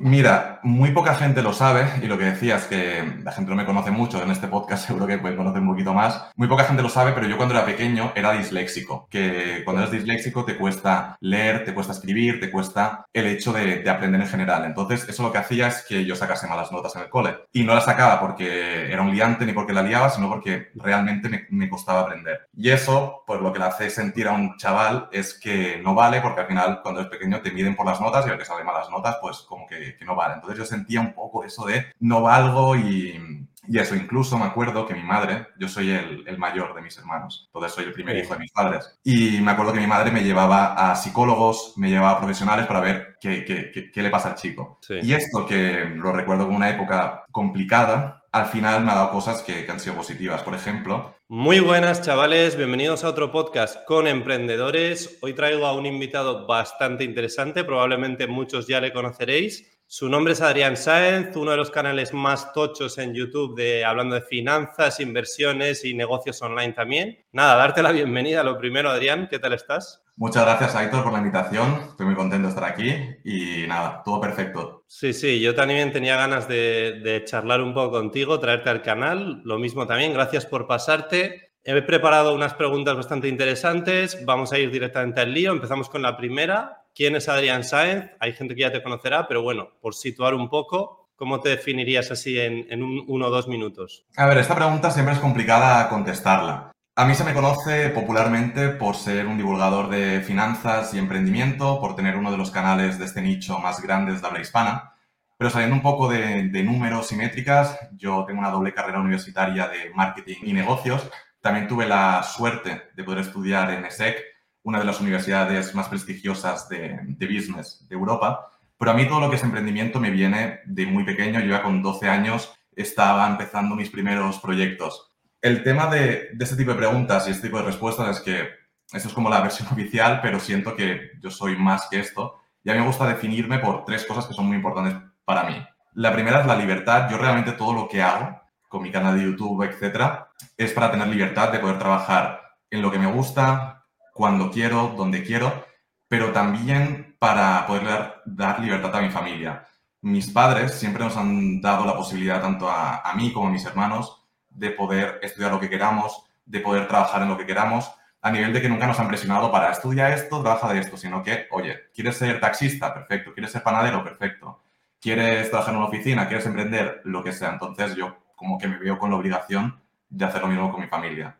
Mira, muy poca gente lo sabe y lo que decías que la gente no me conoce mucho en este podcast, seguro que pueden conocer un poquito más. Muy poca gente lo sabe, pero yo cuando era pequeño era disléxico, que cuando eres disléxico te cuesta leer, te cuesta escribir, te cuesta el hecho de, aprender en general. Entonces, eso lo que hacía es que yo sacase malas notas en el cole. Y no las sacaba porque era un liante ni porque la liaba, sino porque realmente me, me costaba aprender. Y eso, pues lo que le hace sentir a un chaval es que no vale porque al final cuando eres pequeño te miden por las notas y el que sale malas notas, pues como que que, no vale. Entonces yo sentía un poco eso de no valgo y, y eso, incluso me acuerdo que mi madre, yo soy el, el, mayor de mis hermanos, entonces soy el primer hijo de mis padres, y me acuerdo que mi madre me llevaba a psicólogos, me llevaba a profesionales para ver qué, qué, qué, le pasa al chico. Y esto, que lo recuerdo como una época complicada, al final me ha dado cosas que, que han sido positivas. Por ejemplo, muy buenas chavales, bienvenidos a otro podcast con emprendedores. Hoy traigo a un invitado bastante interesante, probablemente muchos ya le conoceréis. Su nombre es Adrián Sáenz, uno de los canales más tochos en YouTube de hablando de finanzas, inversiones y negocios online también. Nada, darte la bienvenida. Lo primero, Adrián, ¿qué tal estás? Muchas gracias, Aitor, por la invitación. Estoy muy contento de estar aquí y nada, todo perfecto. Sí, sí, yo también tenía ganas de, de charlar un poco contigo, traerte al canal. Lo mismo también, gracias por pasarte. He preparado unas preguntas bastante interesantes. Vamos a ir directamente al lío. Empezamos con la primera. ¿Quién es Adrián Sáenz? Hay gente que ya te conocerá, pero bueno, por situar un poco, ¿cómo te definirías así en, uno o dos minutos? A ver, esta pregunta siempre es complicada contestarla. A mí se me conoce popularmente por ser un divulgador de finanzas y emprendimiento, por tener uno de los canales de este nicho más grandes de habla hispana. Pero saliendo un poco de, de, números y métricas, yo tengo una doble carrera universitaria de marketing y negocios. También tuve la suerte de poder estudiar en ESSEC, una de las universidades más prestigiosas de, business de Europa. Pero a mí todo lo que es emprendimiento me viene de muy pequeño. Yo ya con 12 años estaba empezando mis primeros proyectos. El tema de, de este tipo de preguntas y este tipo de respuestas es que esto es como la versión oficial, pero siento que yo soy más que esto. Y a mí me gusta definirme por tres cosas que son muy importantes para mí. La primera es la libertad. Yo realmente todo lo que hago con mi canal de YouTube, etcétera, es para tener libertad de poder trabajar en lo que me gusta, cuando quiero, donde quiero, pero también para poder dar, libertad a mi familia. Mis padres siempre nos han dado la posibilidad, tanto a, mí como a mis hermanos, de poder estudiar lo que queramos, de poder trabajar en lo que queramos, a nivel de que nunca nos han presionado para estudiar esto, trabaja de esto, sino que, oye, ¿quieres ser taxista? Perfecto. ¿Quieres ser panadero? Perfecto. ¿Quieres trabajar en una oficina? ¿Quieres emprender? Lo que sea. Entonces yo como que me veo con la obligación de hacer lo mismo con mi familia.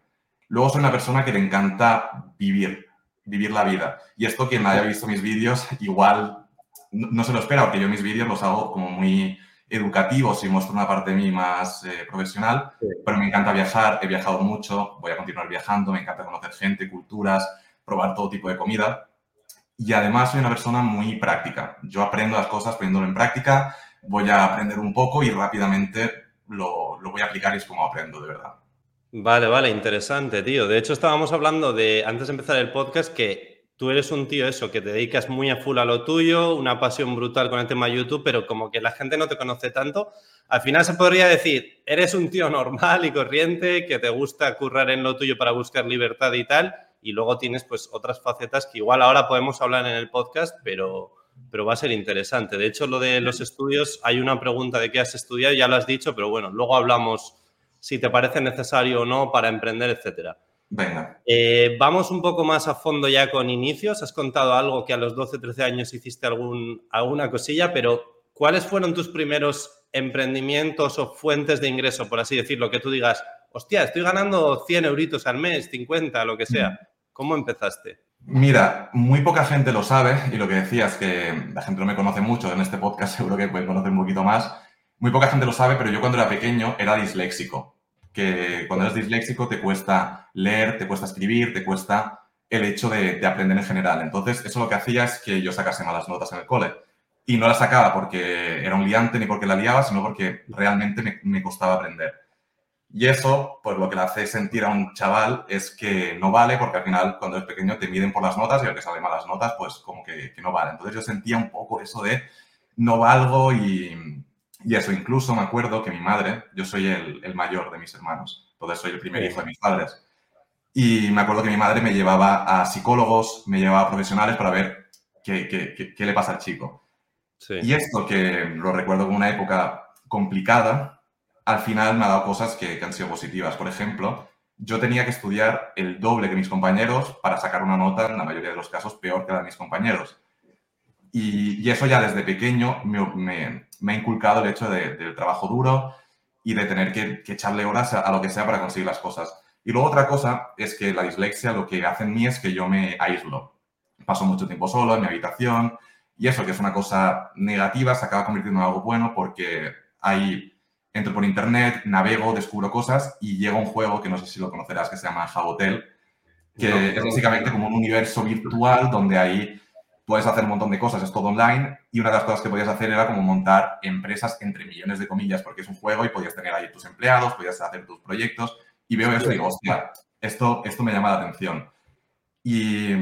Luego soy una persona que le encanta vivir, vivir la vida. Y esto quien haya visto mis vídeos igual no, se lo espera, porque yo mis vídeos los hago como muy educativos y muestro una parte de mí más eh, profesional, pero me encanta viajar, he viajado mucho, voy a continuar viajando, me encanta conocer gente, culturas, probar todo tipo de comida. Y además soy una persona muy práctica. Yo aprendo las cosas poniéndolo en práctica, voy a aprender un poco y rápidamente lo, lo voy a aplicar y es como aprendo de verdad. Vale, vale, interesante, tío. De hecho, estábamos hablando de, antes de empezar el podcast, que tú eres un tío eso, que te dedicas muy a full a lo tuyo, una pasión brutal con el tema YouTube, pero como que la gente no te conoce tanto. Al final se podría decir, eres un tío normal y corriente, que te gusta currar en lo tuyo para buscar libertad y tal, y luego tienes pues otras facetas que igual ahora podemos hablar en el podcast, pero, pero va a ser interesante. De hecho, lo de los estudios, hay una pregunta de qué has estudiado, ya lo has dicho, pero bueno, luego hablamos si te parece necesario o no para emprender, etcétera. Venga. Eh, vamos un poco más a fondo ya con inicios. Has contado algo que a los 12, 13 años hiciste algún, alguna cosilla, pero ¿cuáles fueron tus primeros emprendimientos o fuentes de ingreso, por así decirlo? Que tú digas, hostia, estoy ganando 100 euritos al mes, 50, lo que sea. ¿Cómo empezaste? Mira, muy poca gente lo sabe y lo que decías que la gente no me conoce mucho en este podcast, seguro que pueden conocer un poquito más. Muy poca gente lo sabe, pero yo cuando era pequeño era disléxico. Que cuando eres disléxico te cuesta leer, te cuesta escribir, te cuesta el hecho de, aprender en general. Entonces, eso lo que hacía es que yo sacase malas notas en el cole. Y no las sacaba porque era un liante ni porque la liaba, sino porque realmente me, costaba aprender. Y eso, pues lo que le hace sentir a un chaval es que no vale, porque al final cuando eres pequeño te miden por las notas y el que sale malas notas, pues como que, que no vale. Entonces yo sentía un poco eso de no valgo y, y eso, incluso me acuerdo que mi madre, yo soy el, mayor de mis hermanos, entonces soy el primer hijo de mis padres. Y me acuerdo que mi madre me llevaba a psicólogos, me llevaba a profesionales para ver qué, qué, qué, le pasa al chico. Y esto, que lo recuerdo como una época complicada, al final me ha dado cosas que, que han sido positivas. Por ejemplo, yo tenía que estudiar el doble que mis compañeros para sacar una nota, en la mayoría de los casos, peor que la de mis compañeros. Y, eso ya desde pequeño me, me, ha inculcado el hecho del trabajo duro y de tener que, echarle horas a, lo que sea para conseguir las cosas. Y luego otra cosa es que la dislexia lo que hace en mí es que yo me aíslo. Paso mucho tiempo solo en mi habitación y eso, que es una cosa negativa, se acaba convirtiendo en algo bueno porque hay entro por internet, navego, descubro cosas y llega un juego que no sé si lo conocerás que se llama Jabotel, que es básicamente como un universo virtual donde ahí puedes hacer un montón de cosas, es todo online y una de las cosas que podías hacer era como montar empresas entre millones de comillas porque es un juego y podías tener ahí tus empleados, podías hacer tus proyectos y veo eso y digo, hostia, esto, esto me llama la atención. Y,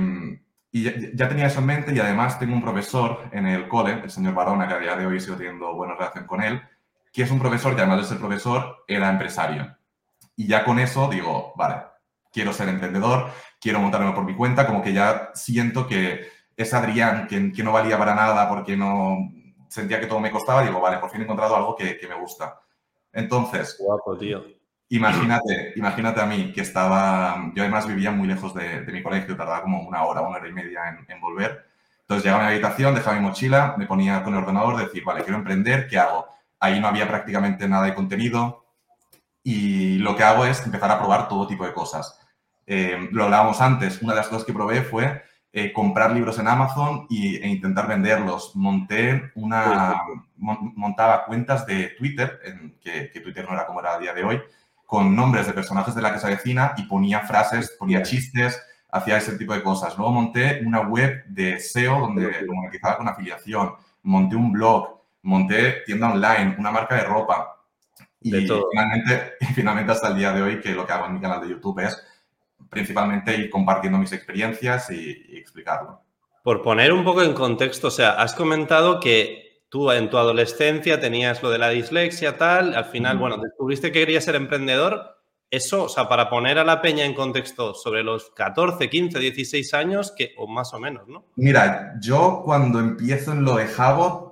y ya, tenía eso en mente y además tengo un profesor en el cole, el señor Barona, que a día de hoy sigo teniendo buena relación con él, que es un profesor que además de ser profesor era empresario. Y ya con eso digo, vale, quiero ser emprendedor, quiero montarme por mi cuenta, como que ya siento que es Adrián, que, que no valía para nada porque no sentía que todo me costaba, digo, vale, por fin he encontrado algo que, me gusta. Entonces, Guapo, tío. Imagínate, imagínate a mí que estaba, yo además vivía muy lejos de, mi colegio, tardaba como una hora, una hora y media en, en, volver. Entonces llegaba a mi habitación, dejaba mi mochila, me ponía con el ordenador, decir, vale, quiero emprender, ¿qué hago? Ahí no había prácticamente nada de contenido y lo que hago es empezar a probar todo tipo de cosas. Eh, lo hablábamos antes, una de las cosas que probé fue eh, comprar libros en Amazon y, e intentar venderlos. Monté una, montaba cuentas de Twitter, en, que, Twitter no era como era a día de hoy, con nombres de personajes de la que se vecina y ponía frases, ponía chistes, hacía ese tipo de cosas. Luego monté una web de SEO donde lo monetizaba con afiliación, monté un blog, monté tienda online, una marca de ropa. Y finalmente, finalmente hasta el día de hoy, que lo que hago en mi canal de YouTube es principalmente ir compartiendo mis experiencias y, explicarlo. Por poner un poco en contexto, o sea, has comentado que tú en tu adolescencia tenías lo de la dislexia, tal, al final, bueno, descubriste que querías ser emprendedor. Eso, o sea, para poner a la peña en contexto sobre los 14, 15, 16 años, que, o más o menos, ¿no? Mira, yo cuando empiezo en lo de Jabo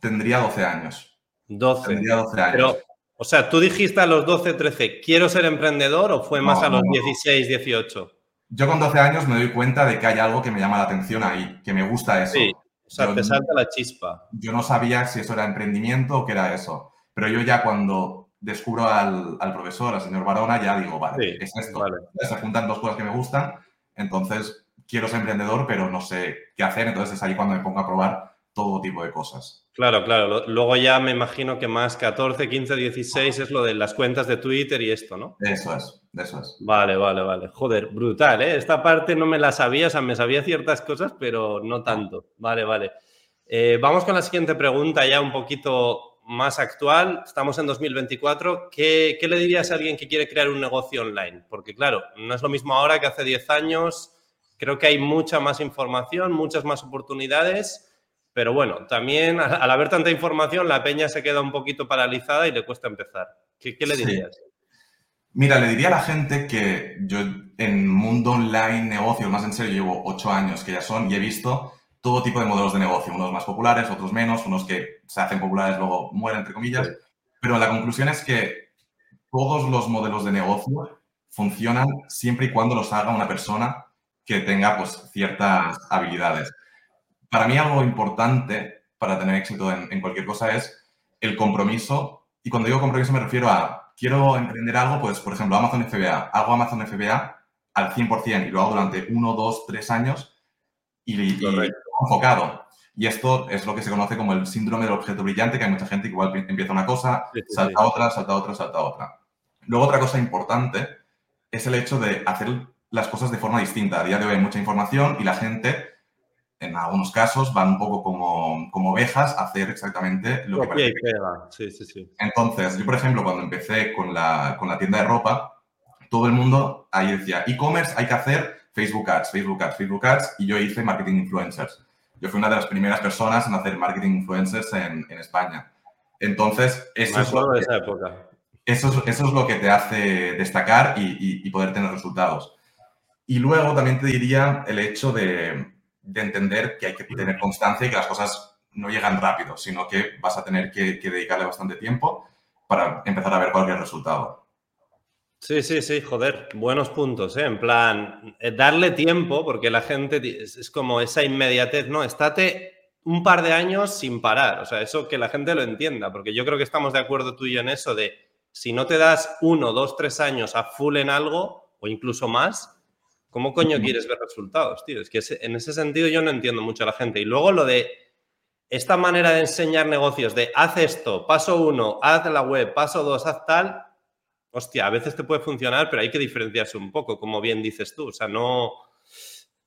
tendría 12 años. 12. Tendría 12 años. Pero, o sea, ¿tú dijiste a los 12, 13, quiero ser emprendedor o fue más a los 16, 18? Yo con 12 años me doy cuenta de que hay algo que me llama la atención ahí, que me gusta eso. Sí, o sea, te salta la chispa. Yo no sabía si eso era emprendimiento o qué era eso. Pero yo ya cuando descubro al, profesor, al señor Barona, ya digo, vale, es esto. Se juntan dos cosas que me gustan, entonces quiero ser emprendedor, pero no sé qué hacer, entonces es ahí cuando me pongo a probar todo tipo de cosas. Claro, claro. Luego ya me imagino que más 14, 15, 16 es lo de las cuentas de Twitter y esto, ¿no? Eso es, eso es. Vale, vale, vale. Joder, brutal, ¿eh? Esta parte no me la sabía, o sea, me sabía ciertas cosas, pero no tanto. Vale, vale. Eh, vamos con la siguiente pregunta, ya un poquito más actual. Estamos en 2024. ¿Qué, ¿Qué le dirías a alguien que quiere crear un negocio online? Porque, claro, no es lo mismo ahora que hace 10 años. Creo que hay mucha más información, muchas más oportunidades pero bueno, también al haber tanta información, la peña se queda un poquito paralizada y le cuesta empezar. ¿Qué, le dirías? Mira, le diría a la gente que yo en mundo online, negocio, más en serio, llevo ocho años que ya son y he visto todo tipo de modelos de negocio, unos más populares, otros menos, unos que se hacen populares luego mueren, entre comillas. Pero la conclusión es que todos los modelos de negocio funcionan siempre y cuando los haga una persona que tenga pues ciertas habilidades para mí algo importante para tener éxito en, cualquier cosa es el compromiso. Y cuando digo compromiso me refiero a, quiero emprender algo, pues por ejemplo, Amazon FBA. Hago Amazon FBA al 100% y lo hago durante uno, dos, tres años y, y enfocado. Y esto es lo que se conoce como el síndrome del objeto brillante, que hay mucha gente que igual empieza una cosa, salta otra, salta otra, salta otra. Luego otra cosa importante es el hecho de hacer las cosas de forma distinta. A día de hoy hay mucha información y la gente en algunos casos van un poco como, como ovejas a hacer exactamente lo que parece. Sí, sí, sí. Entonces, yo, por ejemplo, cuando empecé con la, con la tienda de ropa, todo el mundo ahí decía, e-commerce hay que hacer Facebook Ads, Facebook Ads, Facebook Ads, y yo hice marketing influencers. Yo fui una de las primeras personas en hacer marketing influencers en, en España. Entonces, eso es, lo que, esa época. Eso, es, eso es lo que te hace destacar y, y, y poder tener resultados. Y luego también te diría el hecho de, de entender que hay que tener constancia y que las cosas no llegan rápido, sino que vas a tener que, dedicarle bastante tiempo para empezar a ver cualquier resultado. Sí, sí, sí, joder, buenos puntos, ¿eh? En plan, eh, darle tiempo, porque la gente es como esa inmediatez, ¿no? Estate un par de años sin parar, o sea, eso que la gente lo entienda, porque yo creo que estamos de acuerdo tú y yo en eso de si no te das uno, dos, tres años a full en algo, o incluso más, ¿cómo coño quieres ver resultados, tío? Es que en ese sentido yo no entiendo mucho a la gente. Y luego lo de esta manera de enseñar negocios, de haz esto, paso uno, haz la web, paso dos, haz tal, hostia, a veces te puede funcionar, pero hay que diferenciarse un poco, como bien dices tú. O sea, no,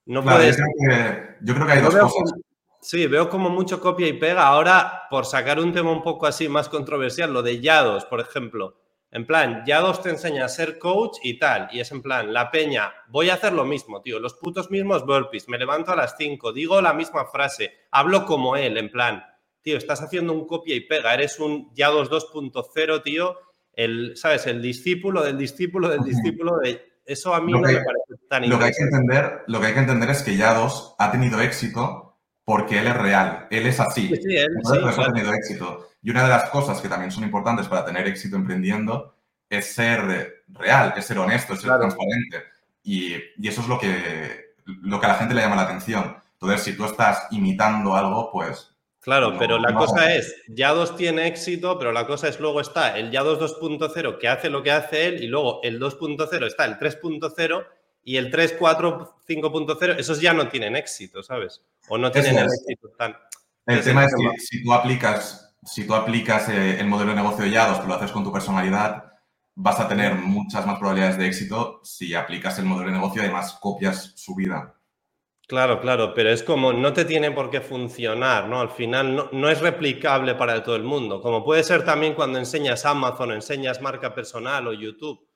no puedes... Yo creo, que, hay dos cosas. sí, veo como mucho copia y pega. Ahora, por sacar un tema un poco así más controversial, lo de Yados, por ejemplo. En plan, Yados te enseña a ser coach y tal. Y es en plan, la peña, voy a hacer lo mismo, tío. Los putos mismos burpees. Me levanto a las 5, digo la misma frase, hablo como él, en plan, tío, estás haciendo un copia y pega. Eres un Yados 2.0, tío el, ¿sabes? El discípulo del discípulo del discípulo de... Eso a mí no me parece tan lo que, hay que entender, lo que hay que entender es que Yados ha tenido éxito porque él es real, él es así. Sí, él, ha tenido éxito. Y una de las cosas que también son importantes para tener éxito emprendiendo es ser real, es ser honesto, es ser transparente. Y, y, eso es lo que, lo que a la gente le llama la atención. Entonces, si tú estás imitando algo, pues Claro, pero la cosa es, Ya2 tiene éxito, pero la cosa es luego está el Ya2 2.0 que hace lo que hace él y luego el 2.0 está el 3.0 y el 3, 4, 5.0, esos ya no tienen éxito, ¿sabes? O no tienen el éxito tan... El tema es que si tú aplicas, si tú aplicas eh, el modelo de negocio de Ya2, que lo haces con tu personalidad, vas a tener muchas más probabilidades de éxito si aplicas el modelo de negocio y además copias su vida. Claro, claro, pero es como no te tiene por qué funcionar, ¿no? Al final no, es replicable para todo el mundo. Como puede ser también cuando enseñas Amazon, enseñas marca personal o YouTube.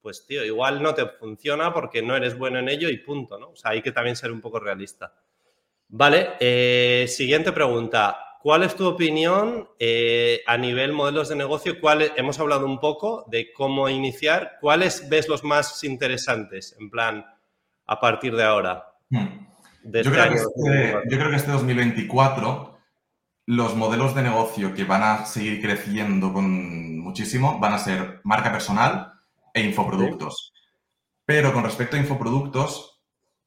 Pues, tío, igual no te funciona porque no eres bueno en ello y punto, ¿no? O sea, hay que también ser un poco realista. Vale, eh, siguiente pregunta. ¿Cuál es tu opinión eh, a nivel modelos de negocio? ¿Cuál, hemos hablado un poco de cómo iniciar. ¿Cuáles ves los más interesantes, en plan, a partir de ahora? Hmm. Este yo, creo que este, 2024 los modelos de negocio que van a seguir creciendo con muchísimo van a ser marca personal e infoproductos. Pero con respecto a infoproductos,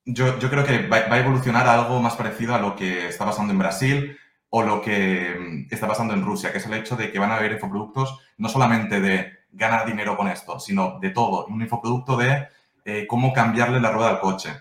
yo, creo que va, a evolucionar algo más parecido a lo que está pasando en Brasil o lo que mm, está pasando en Rusia, que es el hecho de que van a haber infoproductos no solamente de ganar dinero con esto, sino de todo. Un infoproducto de eh, cómo cambiarle la rueda al coche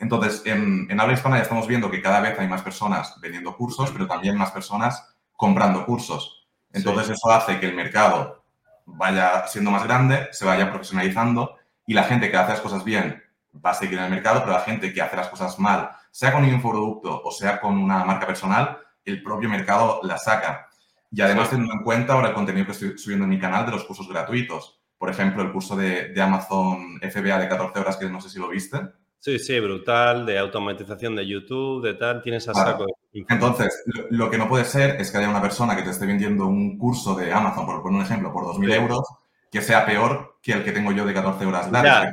entonces, en, habla hispana ya estamos viendo que cada vez hay más personas vendiendo cursos, pero también más personas comprando cursos. Entonces, eso hace que el mercado vaya siendo más grande, se vaya profesionalizando y la gente que hace las cosas bien va a seguir en el mercado, pero la gente que hace las cosas mal, sea con un infoproducto o sea con una marca personal, el propio mercado la saca. Y además, teniendo en cuenta ahora el contenido que estoy subiendo en mi canal de los cursos gratuitos. Por ejemplo, el curso de, de Amazon FBA de 14 horas, que no sé si lo viste. Sí, sí, brutal, de automatización de YouTube, de tal, tienes a saco. Entonces, lo, que no puede ser es que haya una persona que te esté vendiendo un curso de Amazon, por poner un ejemplo, por 2.000 euros, que sea peor que el que tengo yo de 14 horas largas.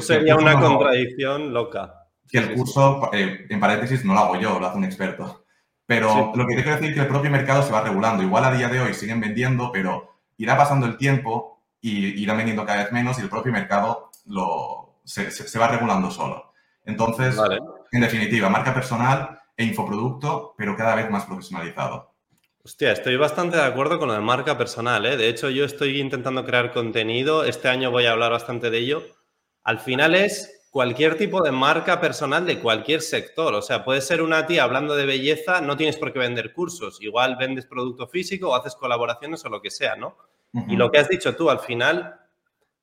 Sería una contradicción loca. Que el curso, eh, en paréntesis, no lo hago yo, lo hace un experto. Pero lo que te quiero decir es que el propio mercado se va regulando. Igual a día de hoy siguen vendiendo, pero irá pasando el tiempo y irán vendiendo cada vez menos y el propio mercado lo, se, va regulando solo. Entonces, en definitiva, marca personal e infoproducto, pero cada vez más profesionalizado. Hostia, estoy bastante de acuerdo con lo de marca personal. ¿eh? De hecho, yo estoy intentando crear contenido. Este año voy a hablar bastante de ello. Al final es cualquier tipo de marca personal de cualquier sector. O sea, puede ser una tía hablando de belleza, no tienes por qué vender cursos. Igual vendes producto físico o haces colaboraciones o lo que sea, ¿no? Y lo que has dicho tú, al final,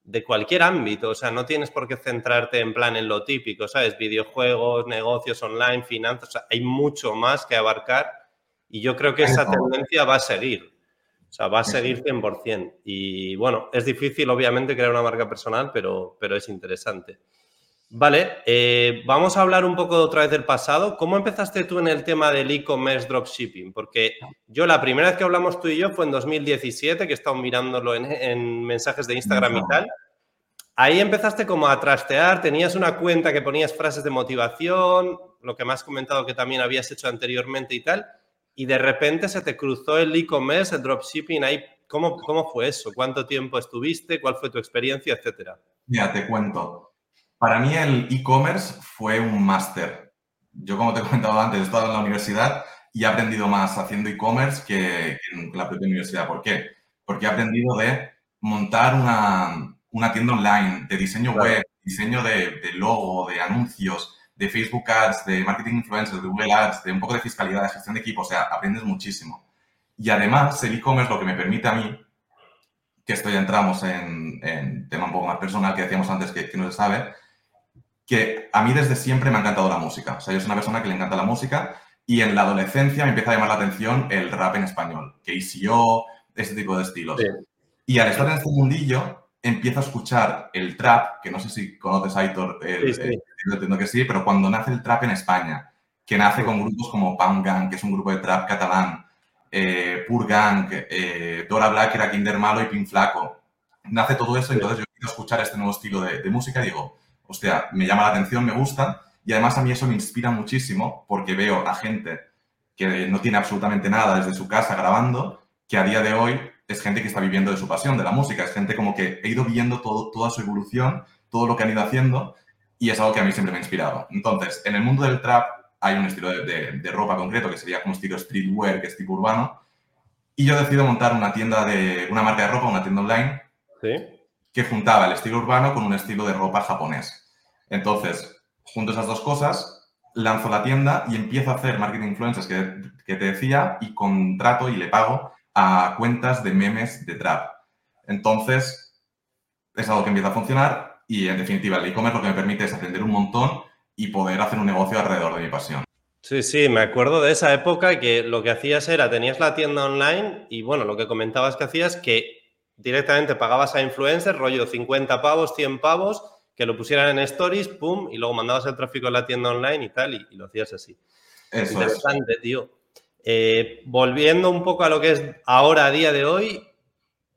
de cualquier ámbito, o sea, no tienes por qué centrarte en plan en lo típico, ¿sabes? Videojuegos, negocios online, finanzas, o sea, hay mucho más que abarcar y yo creo que esa tendencia va a seguir, o sea, va a seguir 100%. Y bueno, es difícil obviamente crear una marca personal, pero, pero es interesante. Vale, eh, vamos a hablar un poco otra vez del pasado. ¿Cómo empezaste tú en el tema del e-commerce dropshipping? Porque yo la primera vez que hablamos tú y yo fue en 2017, que he estado mirándolo en, mensajes de Instagram y tal. Ahí empezaste como a trastear, tenías una cuenta que ponías frases de motivación, lo que me has comentado que también habías hecho anteriormente y tal. y de repente se te cruzó el e-commerce, el dropshipping ahí. ¿Cómo, ¿Cómo fue eso? ¿Cuánto tiempo estuviste? ¿Cuál fue tu experiencia? Etcétera. Mira, te cuento. Para mí el e-commerce fue un máster. Yo, como te he comentado antes, he estado en la universidad y he aprendido más haciendo e-commerce que, en la propia universidad. ¿Por qué? Porque he aprendido de montar una, una tienda online, de diseño web, diseño de, de, logo, de anuncios, de Facebook Ads, de marketing influencers, de Google Ads, de un poco de fiscalidad, de gestión de equipo. O sea, aprendes muchísimo. Y además, el e-commerce lo que me permite a mí, que esto ya entramos en, en tema un poco más personal que decíamos antes que, que no se sabe, que a mí desde siempre me ha encantado la música. O sea, yo soy una persona que le encanta la música y en la adolescencia me empieza a llamar la atención el rap en español, KCO, ese tipo de estilos. Y al estar en este mundillo, empiezo a escuchar el trap, que no sé si conoces, Aitor, el, sí, entiendo que sí, pero cuando nace el trap en España, que nace con grupos como Pound Gang, que es un grupo de trap catalán, eh, Pur Gang, eh, Dora Black, era Kinder Malo y Pin Flaco. Nace todo eso, y entonces yo quiero escuchar este nuevo estilo de, de música y digo, hostia, me llama la atención, me gusta, y además a mí eso me inspira muchísimo porque veo a gente que no tiene absolutamente nada desde su casa grabando, que a día de hoy es gente que está viviendo de su pasión, de la música, es gente como que he ido viendo todo, toda su evolución, todo lo que han ido haciendo, y es algo que a mí siempre me ha inspirado. Entonces, en el mundo del trap hay un estilo de, de, ropa concreto que sería como estilo streetwear, que es tipo urbano, y yo decido montar una tienda de, una marca de ropa, una tienda online, que juntaba el estilo urbano con un estilo de ropa japonés. Entonces, junto esas dos cosas, lanzo la tienda y empiezo a hacer marketing influencers que, que te decía y contrato y le pago a cuentas de memes de trap. Entonces, es algo que empieza a funcionar y, en definitiva, el e-commerce lo que me permite es aprender un montón y poder hacer un negocio alrededor de mi pasión. Sí, sí, me acuerdo de esa época que lo que hacías era, tenías la tienda online y, bueno, lo que comentabas que hacías que directamente pagabas a influencers, rollo 50 pavos, 100 pavos, que lo pusieran en stories, pum, y luego mandabas el tráfico a la tienda online y tal, y, lo hacías así. Eso Interesante, tío. Eh, volviendo un poco a lo que es ahora, a día de hoy,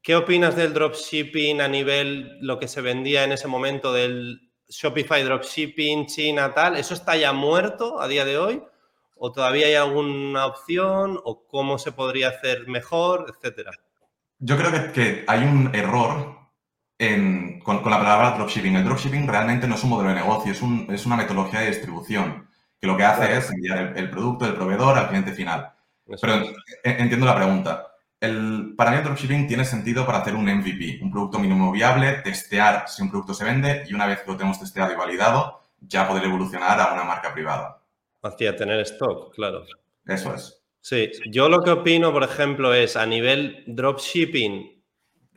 ¿qué opinas del dropshipping a nivel lo que se vendía en ese momento del Shopify dropshipping, China, tal? ¿Eso está ya muerto a día de hoy? ¿O todavía hay alguna opción? ¿O cómo se podría hacer mejor, etcétera? Yo creo que, que hay un error con, la palabra dropshipping. El dropshipping realmente no es un modelo de negocio, es, un, es una metodología de distribución, que lo que hace es enviar el, producto del proveedor al cliente final. Pero entiendo la pregunta. El, para mí el dropshipping tiene sentido para hacer un MVP, un producto mínimo viable, testear si un producto se vende y una vez que lo tenemos testeado y validado, ya poder evolucionar a una marca privada. Hacia tener stock, claro. Eso es. Sí, yo lo que opino, por ejemplo, es a nivel dropshipping,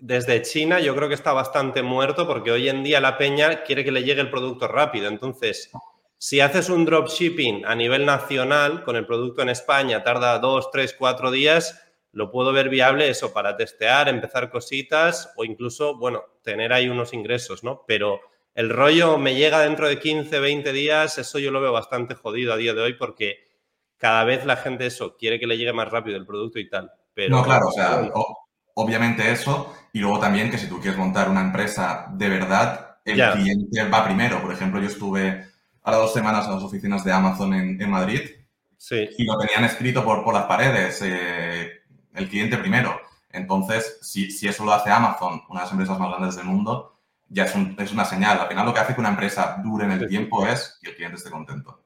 desde China yo creo que está bastante muerto porque hoy en día la peña quiere que le llegue el producto rápido. Entonces, si haces un dropshipping a nivel nacional con el producto en España, tarda dos, tres, cuatro días, lo puedo ver viable eso para testear, empezar cositas o incluso, bueno, tener ahí unos ingresos, ¿no? Pero el rollo me llega dentro de 15, 20 días, eso yo lo veo bastante jodido a día de hoy porque cada vez la gente eso quiere que le llegue más rápido el producto y tal. Pero, no, claro, o sea, obviamente eso, y luego también que si tú quieres montar una empresa de verdad, el cliente va primero. Por ejemplo, yo estuve ahora dos semanas en las oficinas de Amazon en, Madrid sí. y lo tenían escrito por, por las paredes, eh, el cliente primero. Entonces, si, si, eso lo hace Amazon, una de las empresas más grandes del mundo, ya es, es una señal. Al final lo que hace que una empresa dure en el tiempo es que el cliente esté contento.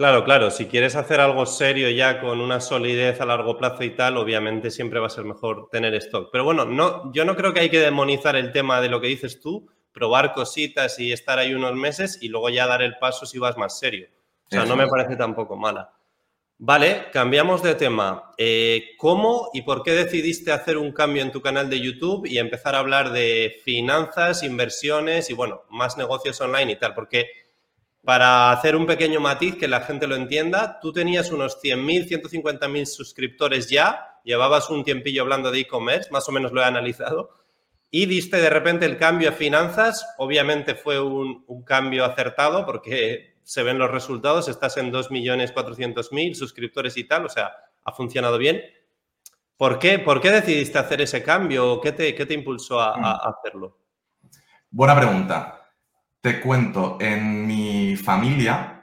Claro, claro, si quieres hacer algo serio ya con una solidez a largo plazo y tal, obviamente siempre va a ser mejor tener stock. Pero bueno, no, yo no creo que hay que demonizar el tema de lo que dices tú, probar cositas y estar ahí unos meses y luego ya dar el paso si vas más serio. O sea, no me parece tampoco mala. Vale, cambiamos de tema. Eh, ¿Cómo y por qué decidiste hacer un cambio en tu canal de YouTube y empezar a hablar de finanzas, inversiones y bueno, más negocios online y tal? Porque para hacer un pequeño matiz que la gente lo entienda, tú tenías unos 100.000, 150.000 suscriptores ya, llevabas un tiempillo hablando de e-commerce, más o menos lo he analizado, y diste de repente el cambio a finanzas. Obviamente fue un, cambio acertado porque se ven los resultados, estás en 2.400.000 suscriptores y tal, o sea, ha funcionado bien. ¿Por qué, ¿Por qué decidiste hacer ese cambio? ¿Qué te, qué te impulsó a mm. hacerlo? Buena pregunta. Te cuento, en mi familia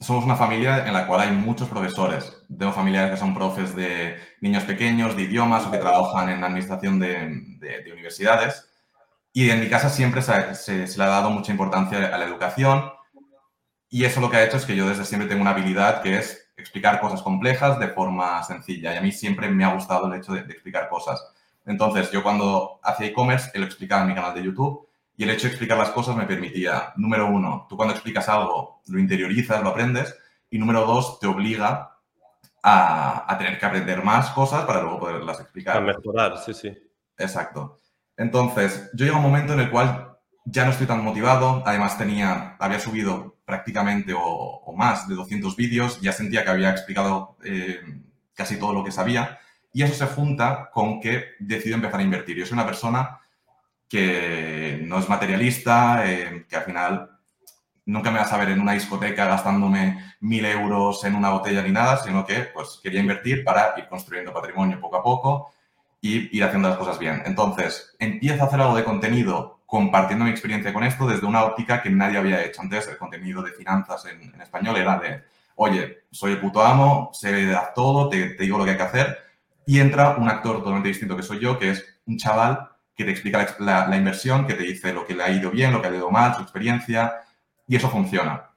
somos una familia en la cual hay muchos profesores. Tengo familiares que son profes de niños pequeños, de idiomas o que trabajan en administración de, universidades. Y en mi casa siempre se, le ha dado mucha importancia a la educación. Y eso lo que ha hecho es que yo desde siempre tengo una habilidad que es explicar cosas complejas de forma sencilla. Y a mí siempre me ha gustado el hecho de, de explicar cosas. Entonces, yo cuando hacía e-commerce, lo explicaba en mi canal de YouTube y el hecho de explicar las cosas me permitía, número uno, tú cuando explicas algo lo interiorizas, lo aprendes, y número dos, te obliga a, tener que aprender más cosas para luego poderlas explicar. A mejorar, sí, sí. Exacto. Entonces, yo llego a un momento en el cual ya no estoy tan motivado, además tenía, había subido prácticamente o, más de 200 vídeos, ya sentía que había explicado eh, casi todo lo que sabía, y eso se junta con que decido empezar a invertir. Yo soy una persona que no es materialista, eh, que al final nunca me vas a ver en una discoteca gastándome mil euros en una botella ni nada, sino que pues quería invertir para ir construyendo patrimonio poco a poco y ir haciendo las cosas bien. Entonces, empiezo a hacer algo de contenido compartiendo mi experiencia con esto desde una óptica que nadie había hecho antes. El contenido de finanzas en, español era de, oye, soy el puto amo, sé todo, te, te digo lo que hay que hacer. Y entra un actor totalmente distinto que soy yo, que es un chaval que te explica la, inversión, que te dice lo que le ha ido bien, lo que ha ido mal, su experiencia, y eso funciona.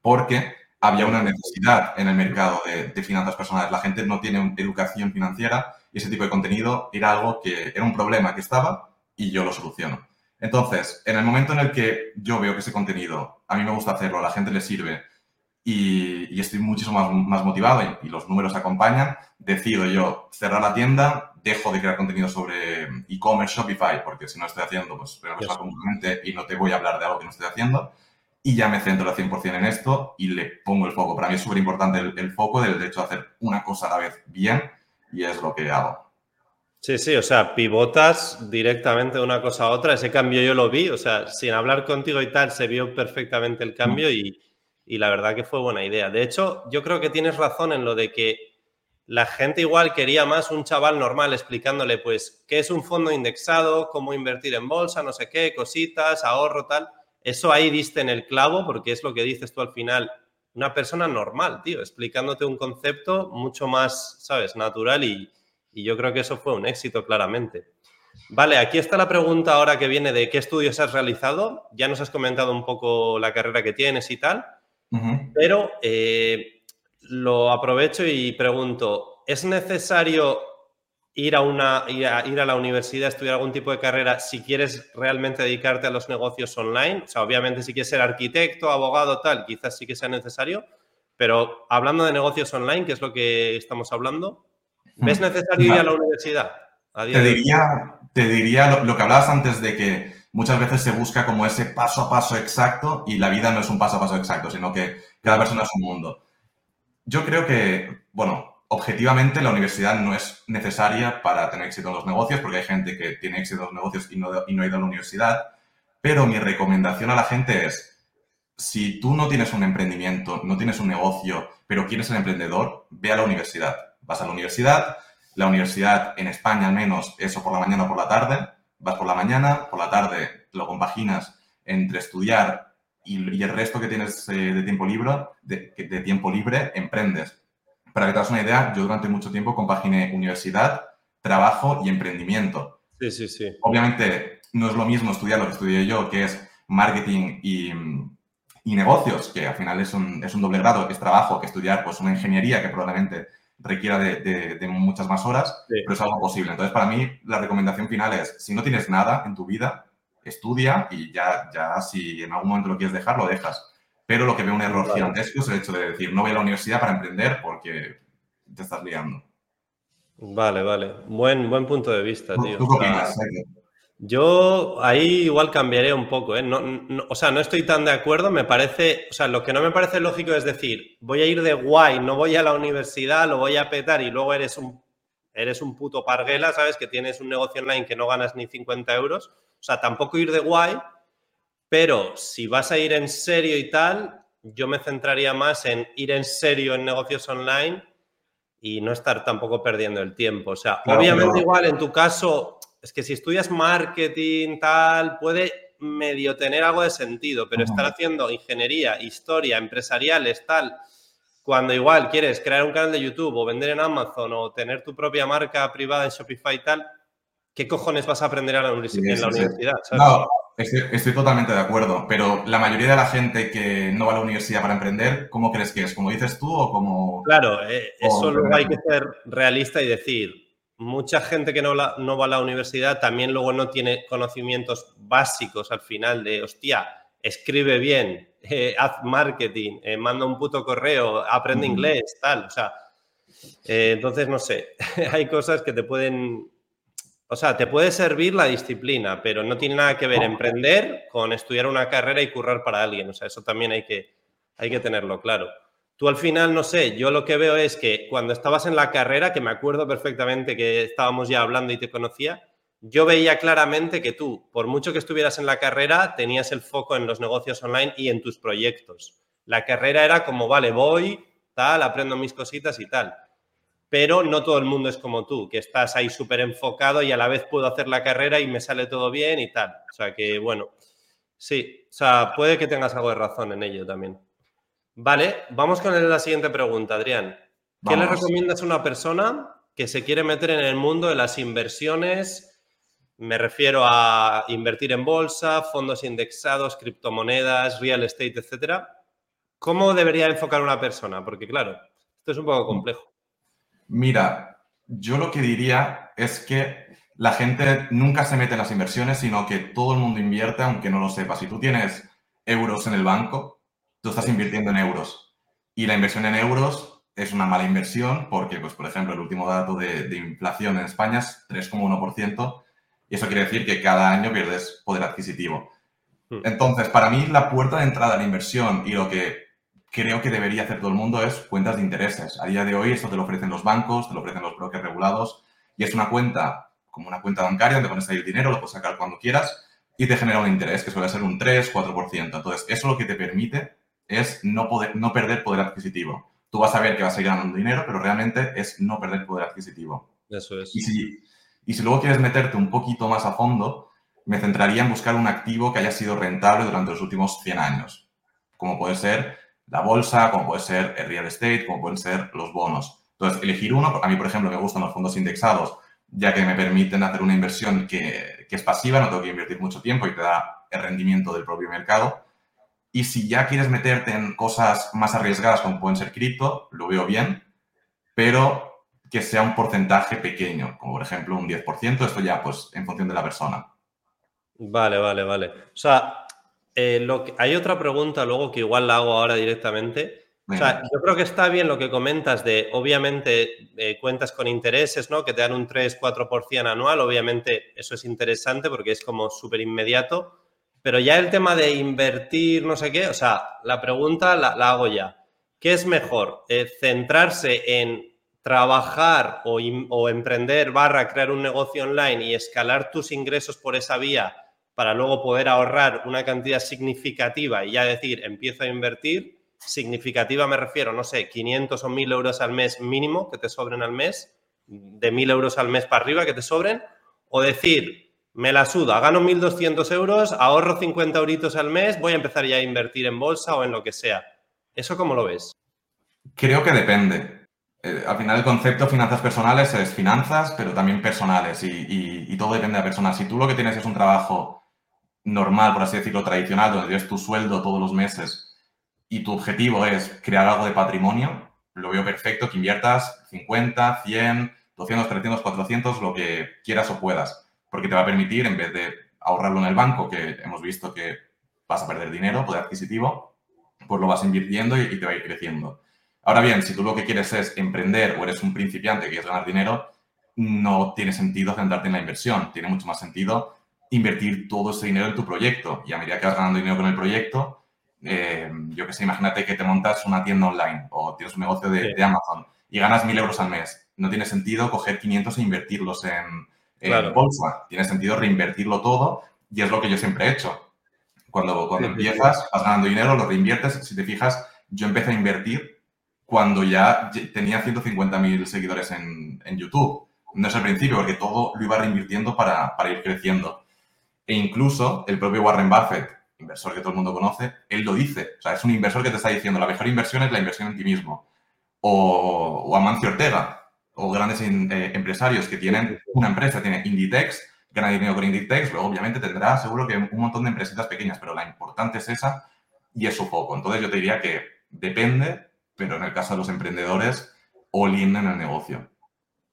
Porque había una necesidad en el mercado de, finanzas personales. La gente no tiene educación financiera y ese tipo de contenido era algo que era un problema que estaba y yo lo soluciono. Entonces, en el momento en el que yo veo que ese contenido, a mí me gusta hacerlo, a la gente le sirve y, estoy muchísimo más, más motivado y, y, los números acompañan, decido yo cerrar la tienda, dejo de crear contenido sobre e-commerce, Shopify, porque si no estoy haciendo, pues voy a y no te voy a hablar de algo que no estoy haciendo. Y ya me centro al 100% en esto y le pongo el foco. Para mí es súper importante el, foco del hecho de hacer una cosa a la vez bien y es lo que hago. Sí, sí, o sea, pivotas directamente de una cosa a otra. Ese cambio yo lo vi, o sea, sin hablar contigo y tal, se vio perfectamente el cambio y, y la verdad que fue buena idea. De hecho, yo creo que tienes razón en lo de que la gente igual quería más un chaval normal explicándole, pues, qué es un fondo indexado, cómo invertir en bolsa, no sé qué, cositas, ahorro, tal. Eso ahí diste en el clavo, porque es lo que dices tú al final. Una persona normal, tío, explicándote un concepto mucho más, ¿sabes?, natural y, yo creo que eso fue un éxito claramente. Vale, aquí está la pregunta ahora que viene de qué estudios has realizado. Ya nos has comentado un poco la carrera que tienes y tal, pero eh, lo aprovecho y pregunto, ¿es necesario ir a, una, ir a, la universidad a estudiar algún tipo de carrera si quieres realmente dedicarte a los negocios online? O sea, obviamente si quieres ser arquitecto, abogado, tal, quizás sí que sea necesario, pero hablando de negocios online, que es lo que estamos hablando, ¿ves hmm. necesario ir a la universidad? te, diría, te diría lo, lo que hablabas antes de que muchas veces se busca como ese paso a paso exacto y la vida no es un paso a paso exacto, sino que cada persona es un mundo. Yo creo que, bueno, objetivamente la universidad no es necesaria para tener éxito en los negocios, porque hay gente que tiene éxito en los negocios y no, y no ha ido a la universidad, pero mi recomendación a la gente es, si tú no tienes un emprendimiento, no tienes un negocio, pero quieres ser emprendedor, ve a la universidad. Vas a la universidad, la universidad en España al menos, eso por la mañana o por la tarde, vas por la mañana, por la tarde lo compaginas entre estudiar y, el resto que tienes eh, de, tiempo libre, de, tiempo libre, emprendes. Para que te hagas una idea, yo durante mucho tiempo compaginé universidad, trabajo y emprendimiento. Sí, sí, sí. Obviamente no es lo mismo estudiar lo que estudié yo, que es marketing y, y negocios, que al final es un, es un, doble grado, que es trabajo, que estudiar pues una ingeniería que probablemente requiera de, de muchas más horas, pero es algo posible. Entonces, para mí, la recomendación final es, si no tienes nada en tu vida, estudia y ya, ya si en algún momento lo quieres dejar, lo dejas. Pero lo que veo un error gigantesco es el hecho de decir, no voy a la universidad para emprender porque te estás liando. Vale, vale. Buen, buen punto de vista, tío. ¿Tú qué opinas? Yo ahí igual cambiaré un poco, ¿eh? o sea, no estoy tan de acuerdo, me parece, o sea, lo que no me parece lógico es decir, voy a ir de guay, no voy a la universidad, lo voy a petar y luego eres un, eres un puto parguela, ¿sabes? Que tienes un negocio online que no ganas ni 50 euros. O sea, tampoco ir de guay, pero si vas a ir en serio y tal, yo me centraría más en ir en serio en negocios online y no estar tampoco perdiendo el tiempo. O sea, obviamente igual en tu caso, es que si estudias marketing, tal, puede medio tener algo de sentido, pero estar haciendo ingeniería, historia, empresariales, tal, cuando igual quieres crear un canal de YouTube o vender en Amazon o tener tu propia marca privada en Shopify y tal, ¿qué cojones vas a aprender en la universidad? No, estoy, totalmente de acuerdo, pero la mayoría de la gente que no va a la universidad para emprender, ¿cómo crees que es? ¿Como dices tú o como...? Claro, eh, eso luego hay que ser realista y decir, mucha gente que no, no va a la universidad también luego no tiene conocimientos básicos al final de, hostia, escribe bien, eh, haz marketing, eh, manda un puto correo, aprende inglés, tal. O sea, entonces no sé, hay cosas que te pueden o sea, te puede servir la disciplina, pero no tiene nada que ver emprender con estudiar una carrera y currar para alguien. O sea, eso también hay que, hay que tenerlo claro. Tú al final, no sé, yo lo que veo es que cuando estabas en la carrera, que me acuerdo perfectamente que estábamos ya hablando y te conocía, yo veía claramente que tú, por mucho que estuvieras en la carrera, tenías el foco en los negocios online y en tus proyectos. La carrera era como, vale, voy, tal, aprendo mis cositas y tal pero no todo el mundo es como tú, que estás ahí súper enfocado y a la vez puedo hacer la carrera y me sale todo bien y tal. O sea que, bueno, sí, o sea, puede que tengas algo de razón en ello también. Vale, vamos con la siguiente pregunta, Adrián. ¿Qué le recomiendas a una persona que se quiere meter en el mundo de las inversiones? Me refiero a invertir en bolsa, fondos indexados, criptomonedas, real estate, etcétera. ¿Cómo debería enfocar una persona? Porque, claro, esto es un poco complejo. Mira, yo lo que diría es que la gente nunca se mete en las inversiones, sino que todo el mundo invierte aunque no lo sepa. Si tú tienes euros en el banco, tú estás invirtiendo en euros. Y la inversión en euros es una mala inversión porque, pues, por ejemplo, el último dato de, de inflación en España es 3,1%. Y eso quiere decir que cada año pierdes poder adquisitivo. Hmm. Entonces, para mí, la puerta de entrada a la inversión y lo que creo que debería hacer todo el mundo es cuentas de intereses. A día de hoy esto te lo ofrecen los bancos, te lo ofrecen los brokers regulados y es una cuenta como una cuenta bancaria donde pones ahí el dinero, lo puedes sacar cuando quieras y te genera un interés que suele ser un 3, 4%. Entonces, eso lo que te permite es no, poder, no perder poder adquisitivo. Tú vas a ver que vas a ir ganando dinero, pero realmente es no perder poder adquisitivo. Eso es. Y si, y si luego quieres meterte un poquito más a fondo, me centraría en buscar un activo que haya sido rentable durante los últimos 100 años, como puede ser la bolsa, como puede ser el real estate, como pueden ser los bonos. Entonces, elegir uno, a mí, por ejemplo, me gustan los fondos indexados, ya que me permiten hacer una inversión que, es pasiva, no tengo que invertir mucho tiempo y te da el rendimiento del propio mercado. Y si ya quieres meterte en cosas más arriesgadas, como pueden ser cripto, lo veo bien, pero que sea un porcentaje pequeño, como por ejemplo un 10%, esto ya pues en función de la persona. Vale, vale, vale. O sea, eh, hay otra pregunta luego que igual la hago ahora directamente. O sea, yo creo que está bien lo que comentas de, obviamente, eh, cuentas con intereses, ¿no? Que te dan un 3-4% anual. Obviamente, eso es interesante porque es como súper inmediato. Pero ya el tema de invertir, no sé qué, o sea, la pregunta la, hago ya. ¿Qué es mejor? Eh, ¿Centrarse en trabajar o, o emprender barra crear un negocio online y escalar tus ingresos por esa vía? para luego poder ahorrar una cantidad significativa y ya decir, empiezo a invertir. Significativa me refiero, no sé, 500 o 1000 euros al mes mínimo que te sobren al mes, de 1000 euros al mes para arriba que te sobren, o decir, me la suda, gano 1.200 euros, ahorro 50 euritos al mes, voy a empezar ya a invertir en bolsa o en lo que sea. ¿Eso cómo lo ves? Creo que depende. Eh, al final el concepto de finanzas personales es finanzas, pero también personales y, todo depende de la persona. Si tú lo que tienes es un trabajo normal, por así decirlo, tradicional, donde tienes tu sueldo todos los meses y tu objetivo es crear algo de patrimonio, lo veo perfecto que inviertas 50, 100, 200, 300, 400, lo que quieras o puedas, porque te va a permitir, en vez de ahorrarlo en el banco, que hemos visto que vas a perder dinero, poder adquisitivo, pues lo vas invirtiendo y, te va a ir creciendo. Ahora bien, si tú lo que quieres es emprender o eres un principiante que quieres ganar dinero, no tiene sentido centrarte en la inversión. Tiene mucho más sentido invertir todo ese dinero en tu proyecto. Y a medida que vas ganando dinero con el proyecto, eh, yo que sé, imagínate que te montas una tienda online o tienes un negocio de, Amazon y ganas mil euros al mes. No tiene sentido coger 500 e invertirlos en, bolsa. Tiene sentido reinvertirlo todo y es lo que yo siempre he hecho. Cuando, cuando empiezas, vas ganando dinero, lo reinviertes. Si te fijas, yo empecé a invertir cuando ya tenía 150.000 seguidores en, en, YouTube. No es el principio, porque todo lo iba reinvirtiendo para, para ir creciendo. E incluso el propio Warren Buffett, inversor que todo el mundo conoce, él lo dice. O sea, es un inversor que te está diciendo, la mejor inversión es la inversión en ti mismo. O, o Amancio Ortega, o grandes eh, empresarios que tienen una empresa, tiene Inditex, gana dinero con Inditex, luego obviamente tendrá seguro que un montón de empresitas pequeñas, pero la importante es esa y es su foco. Entonces yo te diría que depende, pero en el caso de los emprendedores, all in en el negocio.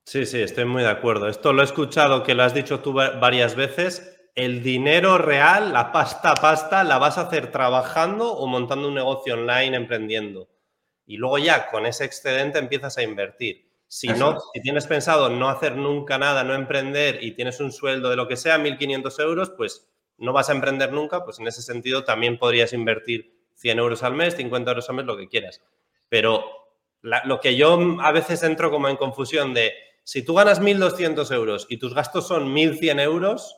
Sí, sí, estoy muy de acuerdo. Esto lo he escuchado que lo has dicho tú varias veces. El dinero real, la pasta pasta, la vas a hacer trabajando o montando un negocio online, emprendiendo. Y luego ya con ese excedente empiezas a invertir. Si no, si tienes pensado no hacer nunca nada, no emprender y tienes un sueldo de lo que sea, 1.500 euros, pues no vas a emprender nunca, pues en ese sentido también podrías invertir 100 euros al mes, 50 euros al mes, lo que quieras. Pero lo que yo a veces entro como en confusión de, si tú ganas 1.200 euros y tus gastos son 1.100 euros,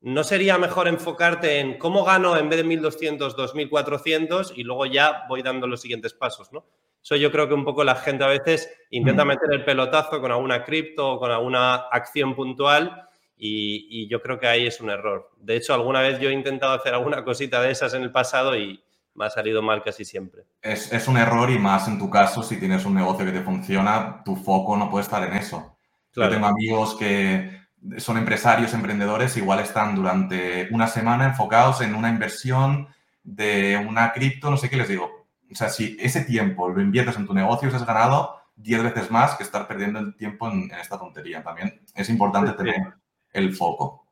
¿no sería mejor enfocarte en cómo gano en vez de 1.200, 2.400 y luego ya voy dando los siguientes pasos, ¿no? Eso yo creo que un poco la gente a veces intenta mm. meter el pelotazo con alguna cripto o con alguna acción puntual y, yo creo que ahí es un error. De hecho, alguna vez yo he intentado hacer alguna cosita de esas en el pasado y me ha salido mal casi siempre. Es, un error y más en tu caso, si tienes un negocio que te funciona, tu foco no puede estar en eso. Yo tengo amigos que son empresarios, emprendedores, igual están durante una semana enfocados en una inversión de una cripto, no sé qué les digo o sea, si ese tiempo lo inviertes en tu negocio, has ganado 10 veces más que estar perdiendo el tiempo en, esta tontería. También es importante tener el foco.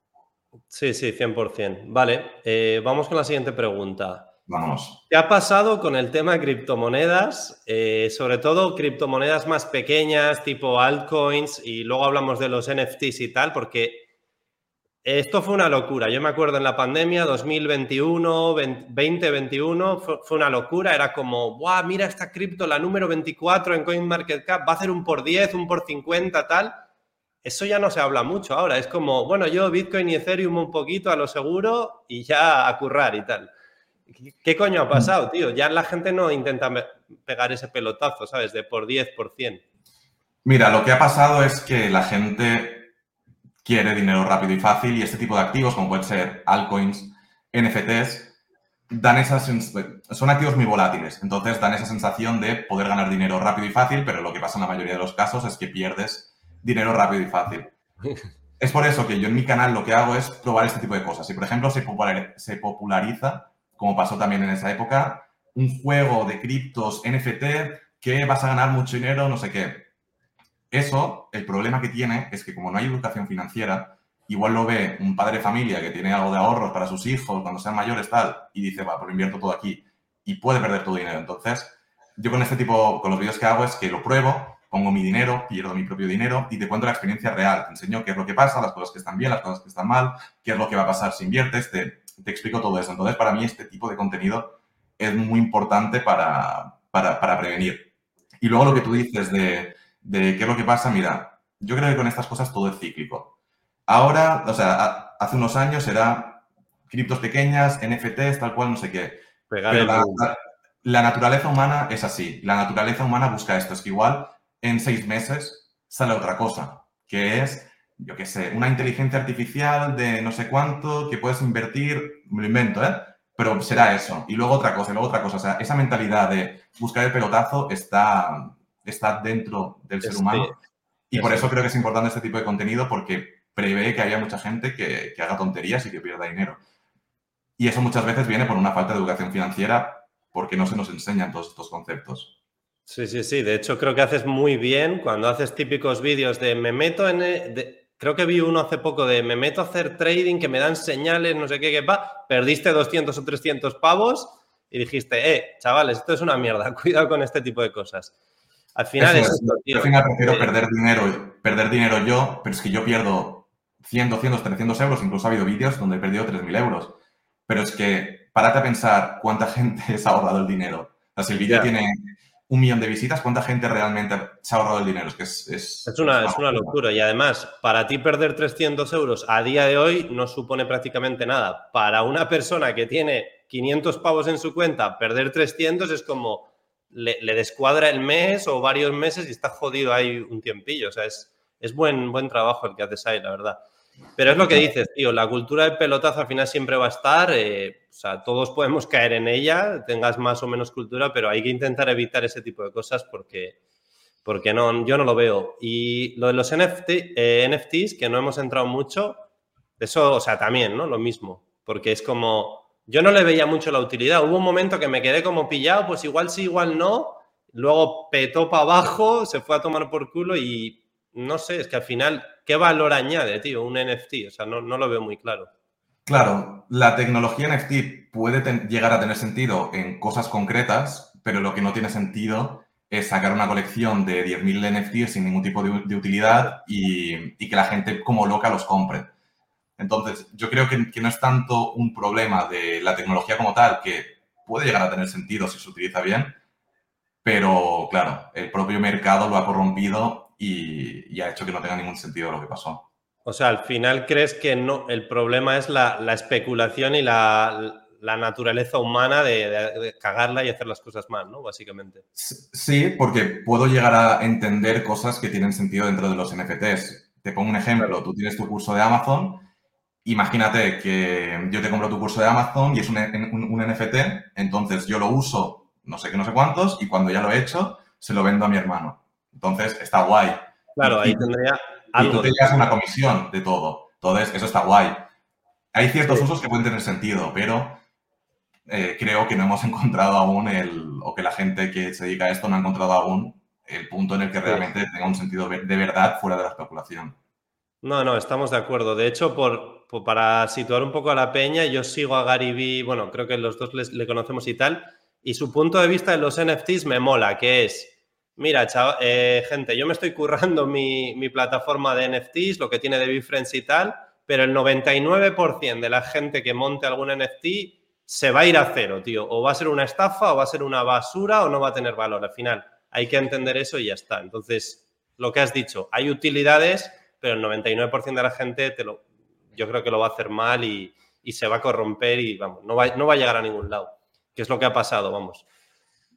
Sí, sí, 100%. Vale, eh, vamos con la siguiente pregunta. Vámonos. ¿Qué ha pasado con el tema de criptomonedas? Eh, sobre todo criptomonedas más pequeñas, tipo altcoins, y luego hablamos de los NFTs y tal, porque esto fue una locura. Yo me acuerdo en la pandemia 2021, 2021, fue, fue una locura. Era como, ¡guau! Mira esta cripto, la número 24 en CoinMarketCap, va a hacer un por 10, un por 50, tal. Eso ya no se habla mucho ahora. Es como, bueno, yo Bitcoin y Ethereum un poquito a lo seguro y ya a currar y tal. ¿Qué coño ha pasado, tío? Ya la gente no intenta pegar ese pelotazo, ¿sabes? De por 10, por 100. Mira, lo que ha pasado es que la gente quiere dinero rápido y fácil y este tipo de activos, como pueden ser altcoins, NFTs, dan esas, son activos muy volátiles, entonces dan esa sensación de poder ganar dinero rápido y fácil, pero lo que pasa en la mayoría de los casos es que pierdes dinero rápido y fácil. Es por eso que yo en mi canal lo que hago es probar este tipo de cosas. Si, por ejemplo, se, se populariza, como pasó también en esa época, un juego de criptos NFT que vas a ganar mucho dinero, no sé qué. Eso, el problema que tiene es que como no hay educación financiera, igual lo ve un padre de familia que tiene algo de ahorros para sus hijos cuando sean mayores, tal, y dice, va, pues invierto todo aquí, y puede perder tu dinero. Entonces, yo con este tipo, con los vídeos que hago es que lo pruebo, pongo mi dinero, pierdo mi propio dinero y te cuento la experiencia real. Te enseño qué es lo que pasa, las cosas que están bien, las cosas que están mal, qué es lo que va a pasar si inviertes, te, te explico todo eso. Entonces, para mí este tipo de contenido es muy importante para, para, para prevenir. Y luego lo que tú dices de de qué es lo que pasa, mira, yo creo que con estas cosas todo es cíclico. Ahora, o sea, hace unos años era criptos pequeñas, NFTs, tal cual, no sé qué. Pero la, naturaleza humana es así. La naturaleza humana busca esto. Es que igual en seis meses sale otra cosa, que es, yo qué sé, una inteligencia artificial de no sé cuánto que puedes invertir, me lo invento, ¿eh? Pero será eso. Y luego otra cosa, y luego otra cosa. O sea, esa mentalidad de buscar el pelotazo está, está dentro del ser humano. Y por eso creo que es importante este tipo de contenido porque prevé que haya mucha gente que, haga tonterías y que pierda dinero. Y eso muchas veces viene por una falta de educación financiera porque no se nos enseñan todos estos conceptos. Sí, sí, sí. De hecho, creo que haces muy bien cuando haces típicos vídeos de me meto en... creo que vi uno hace poco de me meto a hacer trading, que me dan señales, no sé qué, qué va. Perdiste 200 o 300 pavos y dijiste, eh, chavales, esto es una mierda, cuidado con este tipo de cosas. Al final es, Yo al final prefiero perder dinero, perder dinero yo, pero es que yo pierdo 100, 200, 300 euros. Incluso ha habido vídeos donde he perdido 3.000 euros. Pero es que, párate a pensar cuánta gente se ha ahorrado el dinero. O sea, si el vídeo tiene un millón de visitas, ¿cuánta gente realmente se ha ahorrado el dinero? Es que es, es, una, es una locura. Y además, para ti perder 300 euros a día de hoy no supone prácticamente nada. Para una persona que tiene 500 pavos en su cuenta, perder 300 es como le, descuadra el mes o varios meses y está jodido ahí un tiempillo. O sea, es, es buen, buen trabajo el que haces ahí, la verdad. Pero es lo que dices, tío, la cultura del pelotazo al final siempre va a estar, eh, o sea, todos podemos caer en ella, tengas más o menos cultura, pero hay que intentar evitar ese tipo de cosas porque, porque no, yo no lo veo. Y lo de los NFT, eh, NFTs, que no hemos entrado mucho, eso, o sea, también, ¿no? Lo mismo, porque es como, yo no le veía mucho la utilidad. Hubo un momento que me quedé como pillado, pues igual sí, igual no. Luego petó para abajo, se fue a tomar por culo y no sé, es que al final, ¿qué valor añade, tío, un NFT? O sea, no, lo veo muy claro. Claro, la tecnología NFT puede llegar a tener sentido en cosas concretas, pero lo que no tiene sentido es sacar una colección de 10.000 NFTs sin ningún tipo de, utilidad y, que la gente como loca los compre. Entonces, yo creo que, que, no es tanto un problema de la tecnología como tal, que puede llegar a tener sentido si se utiliza bien, pero claro, el propio mercado lo ha corrompido y, ha hecho que no tenga ningún sentido lo que pasó. O sea, al final crees que no, el problema es la, especulación y la, naturaleza humana de, cagarla y hacer las cosas mal, ¿no? Básicamente. Sí, porque puedo llegar a entender cosas que tienen sentido dentro de los NFTs. Te pongo un ejemplo, tú tienes tu curso de Amazon, imagínate que yo te compro tu curso de Amazon y es un, un NFT, entonces yo lo uso no sé qué, no sé cuántos y cuando ya lo he hecho, se lo vendo a mi hermano. Entonces, está guay. Claro, ahí tendría algo. Y tú te llevas una comisión de todo. Entonces, eso está guay. Hay ciertos usos que pueden tener sentido, pero eh, creo que no hemos encontrado aún el, o que la gente que se dedica a esto no ha encontrado aún el punto en el que realmente tenga un sentido de verdad fuera de la especulación. No, no, estamos de acuerdo. De hecho, por, para situar un poco a la peña, yo sigo a Gary Vee, bueno, creo que los dos le conocemos y tal, y su punto de vista de los NFTs me mola, que es, mira, eh, gente, yo me estoy currando mi, plataforma de NFTs, lo que tiene de Friends y tal, pero el 99% de la gente que monte algún NFT se va a ir a cero, tío. O va a ser una estafa, o va a ser una basura, o no va a tener valor. Al final, hay que entender eso y ya está. Entonces, lo que has dicho, hay utilidades, pero el 99% de la gente te lo, yo creo que lo va a hacer mal y, se va a corromper y vamos, no va, no va a llegar a ningún lado, que es lo que ha pasado, vamos.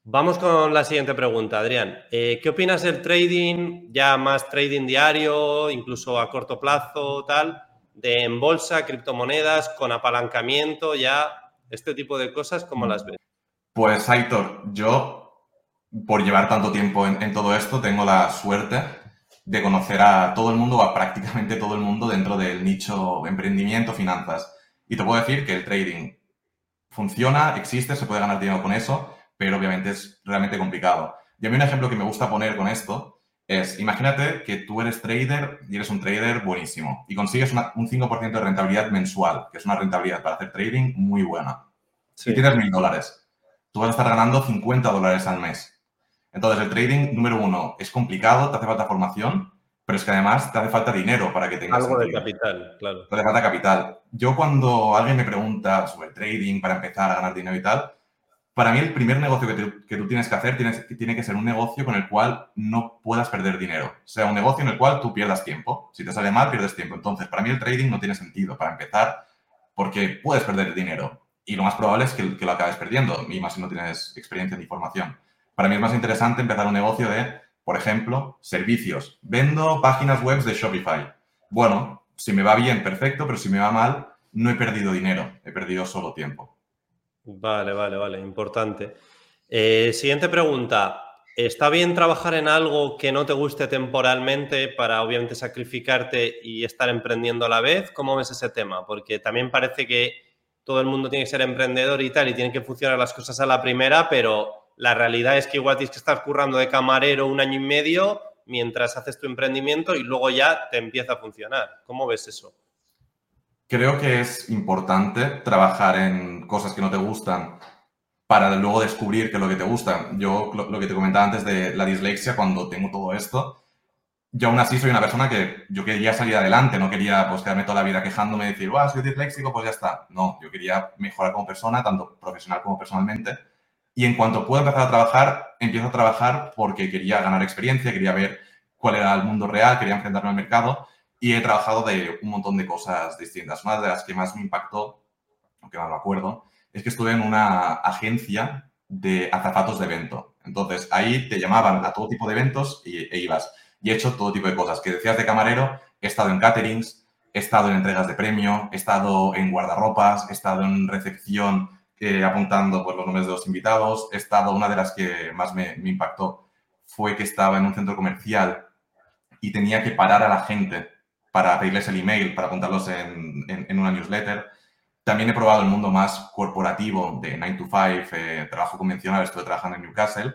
Vamos con la siguiente pregunta, Adrián. Eh, ¿Qué opinas del trading, ya más trading diario, incluso a corto plazo, tal, de en bolsa, criptomonedas, con apalancamiento, ya este tipo de cosas, ¿cómo las ves? Pues, Aitor, yo, por llevar tanto tiempo en, todo esto, tengo la suerte de conocer a todo el mundo, o a prácticamente todo el mundo dentro del nicho emprendimiento, finanzas. Y te puedo decir que el trading funciona, existe, se puede ganar dinero con eso pero obviamente es realmente complicado. Y a mí un ejemplo que me gusta poner con esto es, imagínate que tú eres trader y eres un trader buenísimo y consigues un 5% de rentabilidad mensual, que es una rentabilidad para hacer trading muy buena. Si tienes mil dólares. Tú vas a estar ganando 50 dólares al mes. Entonces, el trading, número uno, es complicado, te hace falta formación, pero es que además te hace falta dinero para que tengas... Algo de capital, claro. Te hace falta capital. Yo cuando alguien me pregunta sobre trading para empezar a ganar dinero y tal, para mí el primer negocio que, tú tienes que hacer tiene que ser un negocio con el cual no puedas perder dinero. O sea, un negocio en el cual tú pierdas tiempo. Si te sale mal, pierdes tiempo. Entonces, para mí el trading no tiene sentido para empezar porque puedes perder dinero. Y lo más probable es que, lo acabes perdiendo, y más si no tienes experiencia ni formación. Para mí es más interesante empezar un negocio de, por ejemplo, servicios. Vendo páginas web de Shopify. Bueno, si me va bien, perfecto, pero si me va mal, no he perdido dinero, he perdido solo tiempo. Vale, vale, vale, importante. Eh, siguiente pregunta. ¿Está bien trabajar en algo que no te guste temporalmente para obviamente sacrificarte y estar emprendiendo a la vez? ¿Cómo ves ese tema? Porque también parece que todo el mundo tiene que ser emprendedor y tal y tienen que funcionar las cosas a la primera, pero la realidad es que igual tienes que estar currando de camarero un año y medio mientras haces tu emprendimiento y luego ya te empieza a funcionar. ¿Cómo ves eso? Creo que es importante trabajar en cosas que no te gustan para luego descubrir que lo que te gusta. Yo, lo, que te comentaba antes de la dislexia, cuando tengo todo esto, yo aún así soy una persona que yo quería salir adelante, no quería pues, quedarme toda la vida quejándome y decir, wow, soy disléxico, pues ya está. No, yo quería mejorar como persona, tanto profesional como personalmente. Y en cuanto puedo empezar a trabajar, empiezo a trabajar porque quería ganar experiencia, quería ver cuál era el mundo real, quería enfrentarme al mercado y he trabajado de un montón de cosas distintas. Una de las que más me impactó, aunque no me acuerdo, es que estuve en una agencia de azafatos de evento. Entonces, ahí te llamaban a todo tipo de eventos y, e ibas. Y he hecho todo tipo de cosas. Que decías de camarero, he estado en caterings, he estado en entregas de premio, he estado en guardarropas, he estado en recepción eh, apuntando por los nombres de los invitados, he estado, una de las que más me, impactó fue que estaba en un centro comercial y tenía que parar a la gente para pedirles el email, para apuntarlos en, en, una newsletter. También he probado el mundo más corporativo de 9 to 5, eh, trabajo convencional, estuve trabajando en Newcastle.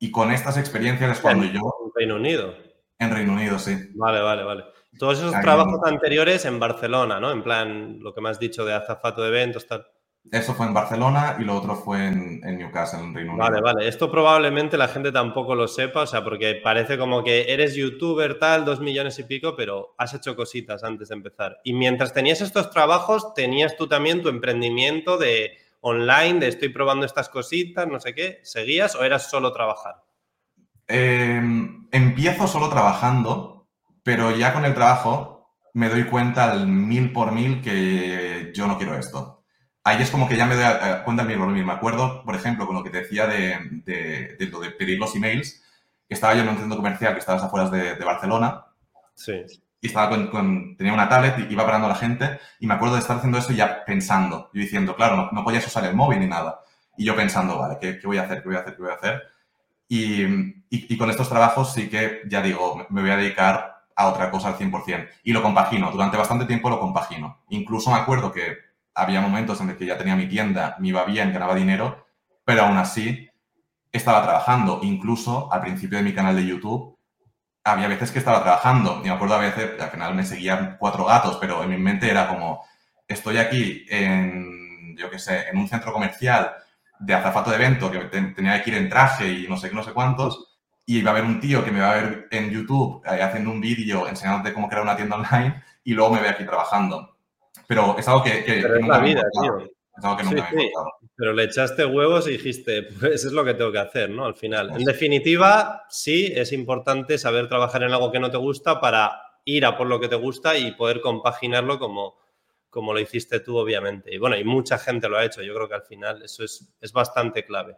Y con estas experiencias es cuando yo... En Reino Unido. En Reino Unido, sí. Vale, vale, vale. Todos esos trabajos anteriores en Barcelona, ¿no? En plan, lo que me has dicho de azafato de eventos, tal. Eso fue en Barcelona y lo otro fue en, Newcastle, en Reino Unido. Vale, vale. Esto probablemente la gente tampoco lo sepa, o sea, porque parece como que eres youtuber tal, dos millones y pico, pero has hecho cositas antes de empezar. Y mientras tenías estos trabajos, tenías tú también tu emprendimiento de online, de estoy probando estas cositas, no sé qué. ¿Seguías o eras solo trabajar? Em, empiezo solo trabajando, pero ya con el trabajo me doy cuenta al mil por mil que yo no quiero esto ahí es como que ya me doy cuenta del mismo. Me acuerdo, por ejemplo, con lo que te decía de, de, lo de pedir los emails, que estaba yo en un centro comercial que estaba a las afueras de, Barcelona. Sí. Y estaba con, tenía una tablet y iba parando a la gente y me acuerdo de estar haciendo eso ya pensando, y diciendo, claro, no, podías usar el móvil ni nada. Y yo pensando, vale, ¿qué, voy a hacer? ¿Qué voy a hacer? ¿Qué voy a hacer? Y, y, con estos trabajos sí que, ya digo, me voy a dedicar a otra cosa al 100%. Y lo compagino, durante bastante tiempo lo compagino. Incluso me acuerdo que había momentos en los que ya tenía mi tienda, me iba bien, ganaba dinero, pero aún así estaba trabajando. Incluso al principio de mi canal de YouTube, había veces que estaba trabajando. Y me acuerdo a veces, al final me seguían cuatro gatos, pero en mi mente era como, estoy aquí en, yo qué sé, en un centro comercial de azafato de evento, que tenía que ir en traje y no sé qué, no sé cuántos, y iba a haber un tío que me va a ver en YouTube eh, haciendo un vídeo enseñándote cómo crear una tienda online y luego me ve aquí trabajando. Pero es algo que, pero es la vida, tío. Es algo que nunca me Pero le echaste huevos y dijiste, pues eso es lo que tengo que hacer, ¿no? Al final. En definitiva, sí, es importante saber trabajar en algo que no te gusta para ir a por lo que te gusta y poder compaginarlo como, como lo hiciste tú, obviamente. Y bueno, y mucha gente lo ha hecho. Yo creo que al final eso es, es bastante clave.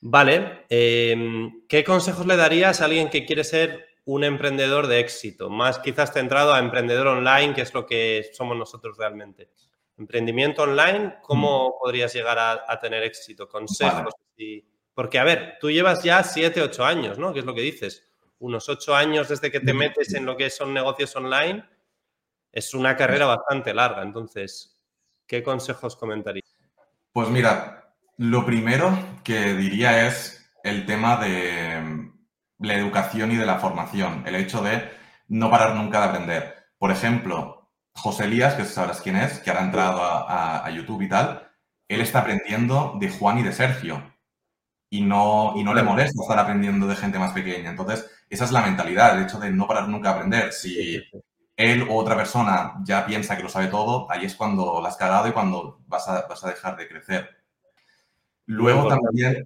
Vale, em, ¿qué consejos le darías a alguien que quiere ser un emprendedor de éxito, más quizás centrado a emprendedor online, que es lo que somos nosotros realmente. Emprendimiento online, ¿cómo mm. podrías llegar a, tener éxito? Consejos. Porque, a ver, tú llevas ya siete, ocho años, ¿no? ¿Qué es lo que dices? Unos ocho años desde que te metes en lo que son negocios online. Es una carrera bastante larga. Entonces, ¿qué consejos comentarías? Pues mira, lo primero que diría es el tema de la educación y de la formación, el hecho de no parar nunca de aprender. Por ejemplo, José Elías, que sabrás quién es, que ahora ha entrado a, YouTube y tal, él está aprendiendo de Juan y de Sergio. Y no, y no le molesta estar aprendiendo de gente más pequeña. Entonces, esa es la mentalidad, el hecho de no parar nunca de aprender. Si él u otra persona ya piensa que lo sabe todo, ahí es cuando la has cagado y cuando vas a, vas a dejar de crecer. Luego también...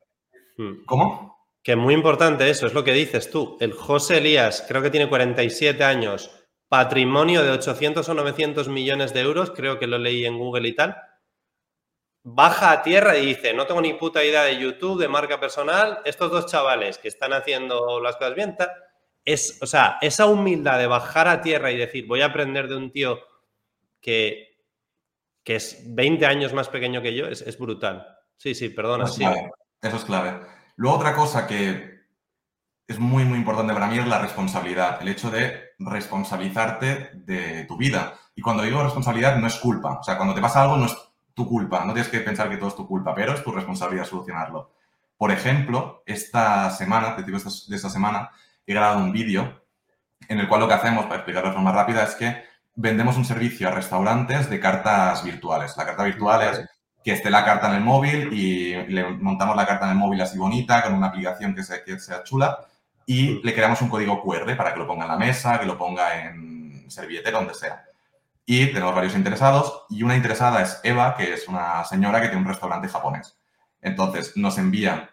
Hmm. ¿Cómo? Que muy importante eso, es lo que dices tú. El José Elías, creo que tiene 47 años, patrimonio de 800 o 900 millones de euros, creo que lo leí en Google y tal. Baja a tierra y dice, no tengo ni puta idea de YouTube, de marca personal, estos dos chavales que están haciendo las cosas bien, es, o sea, esa humildad de bajar a tierra y decir, voy a aprender de un tío que, que es 20 años más pequeño que yo, es, brutal. Sí, sí, perdona. sí. Eso es clave. Luego otra cosa que es muy, muy importante para mí es la responsabilidad, el hecho de responsabilizarte de tu vida. Y cuando digo responsabilidad no es culpa, o sea, cuando te pasa algo no es tu culpa, no tienes que pensar que todo es tu culpa, pero es tu responsabilidad solucionarlo. Por ejemplo, esta semana, te digo de esta semana, he grabado un vídeo en el cual lo que hacemos, para explicarlo de forma rápida, es que vendemos un servicio a restaurantes de cartas virtuales. La carta virtual es que esté la carta en el móvil y le montamos la carta en el móvil así bonita, con una aplicación que, sea, que sea chula y le creamos un código QR para que lo ponga en la mesa, que lo ponga en servilletera, donde sea. Y tenemos varios interesados y una interesada es Eva, que es una señora que tiene un restaurante japonés. Entonces nos envía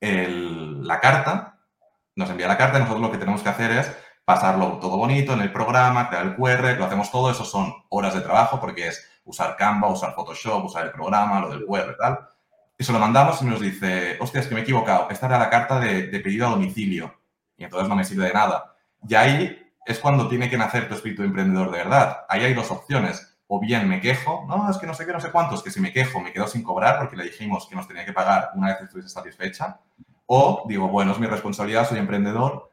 la carta, nos envía la carta y nosotros lo que tenemos que hacer es pasarlo todo bonito en el programa, crear el QR, lo hacemos todo, eso son horas de trabajo porque es usar Canva, usar Photoshop, usar el programa, lo del web tal. Y se lo mandamos y nos dice, hostia, es que me he equivocado, esta era la carta de, pedido a domicilio y entonces no me sirve de nada. Y ahí es cuando tiene que nacer tu espíritu emprendedor de verdad. Ahí hay dos opciones. O bien me quejo, no, es que no sé qué, no sé cuántos, que si me quejo me quedo sin cobrar porque le dijimos que nos tenía que pagar una vez que estuviese satisfecha. O digo, bueno, es mi responsabilidad, soy emprendedor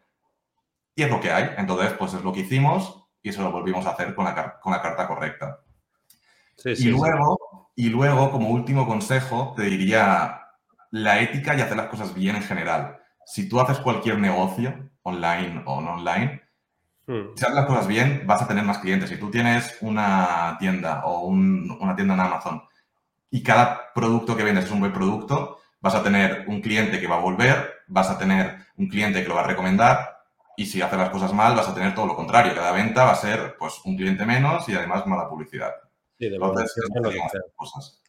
y es lo que hay. Entonces, pues es lo que hicimos y eso lo volvimos a hacer con la, con la carta correcta. Y, luego, y luego, como último consejo, te diría la ética y hacer las cosas bien en general. Si tú haces cualquier negocio, online o no online, hmm. si haces las cosas bien, vas a tener más clientes. Si tú tienes una tienda o una tienda en Amazon y cada producto que vendes es un buen producto, vas a tener un cliente que va a volver, vas a tener un cliente que lo va a recomendar y si haces las cosas mal vas a tener todo lo contrario. Cada venta va a ser pues un cliente menos y además mala publicidad. Sí, de Entonces, cosas.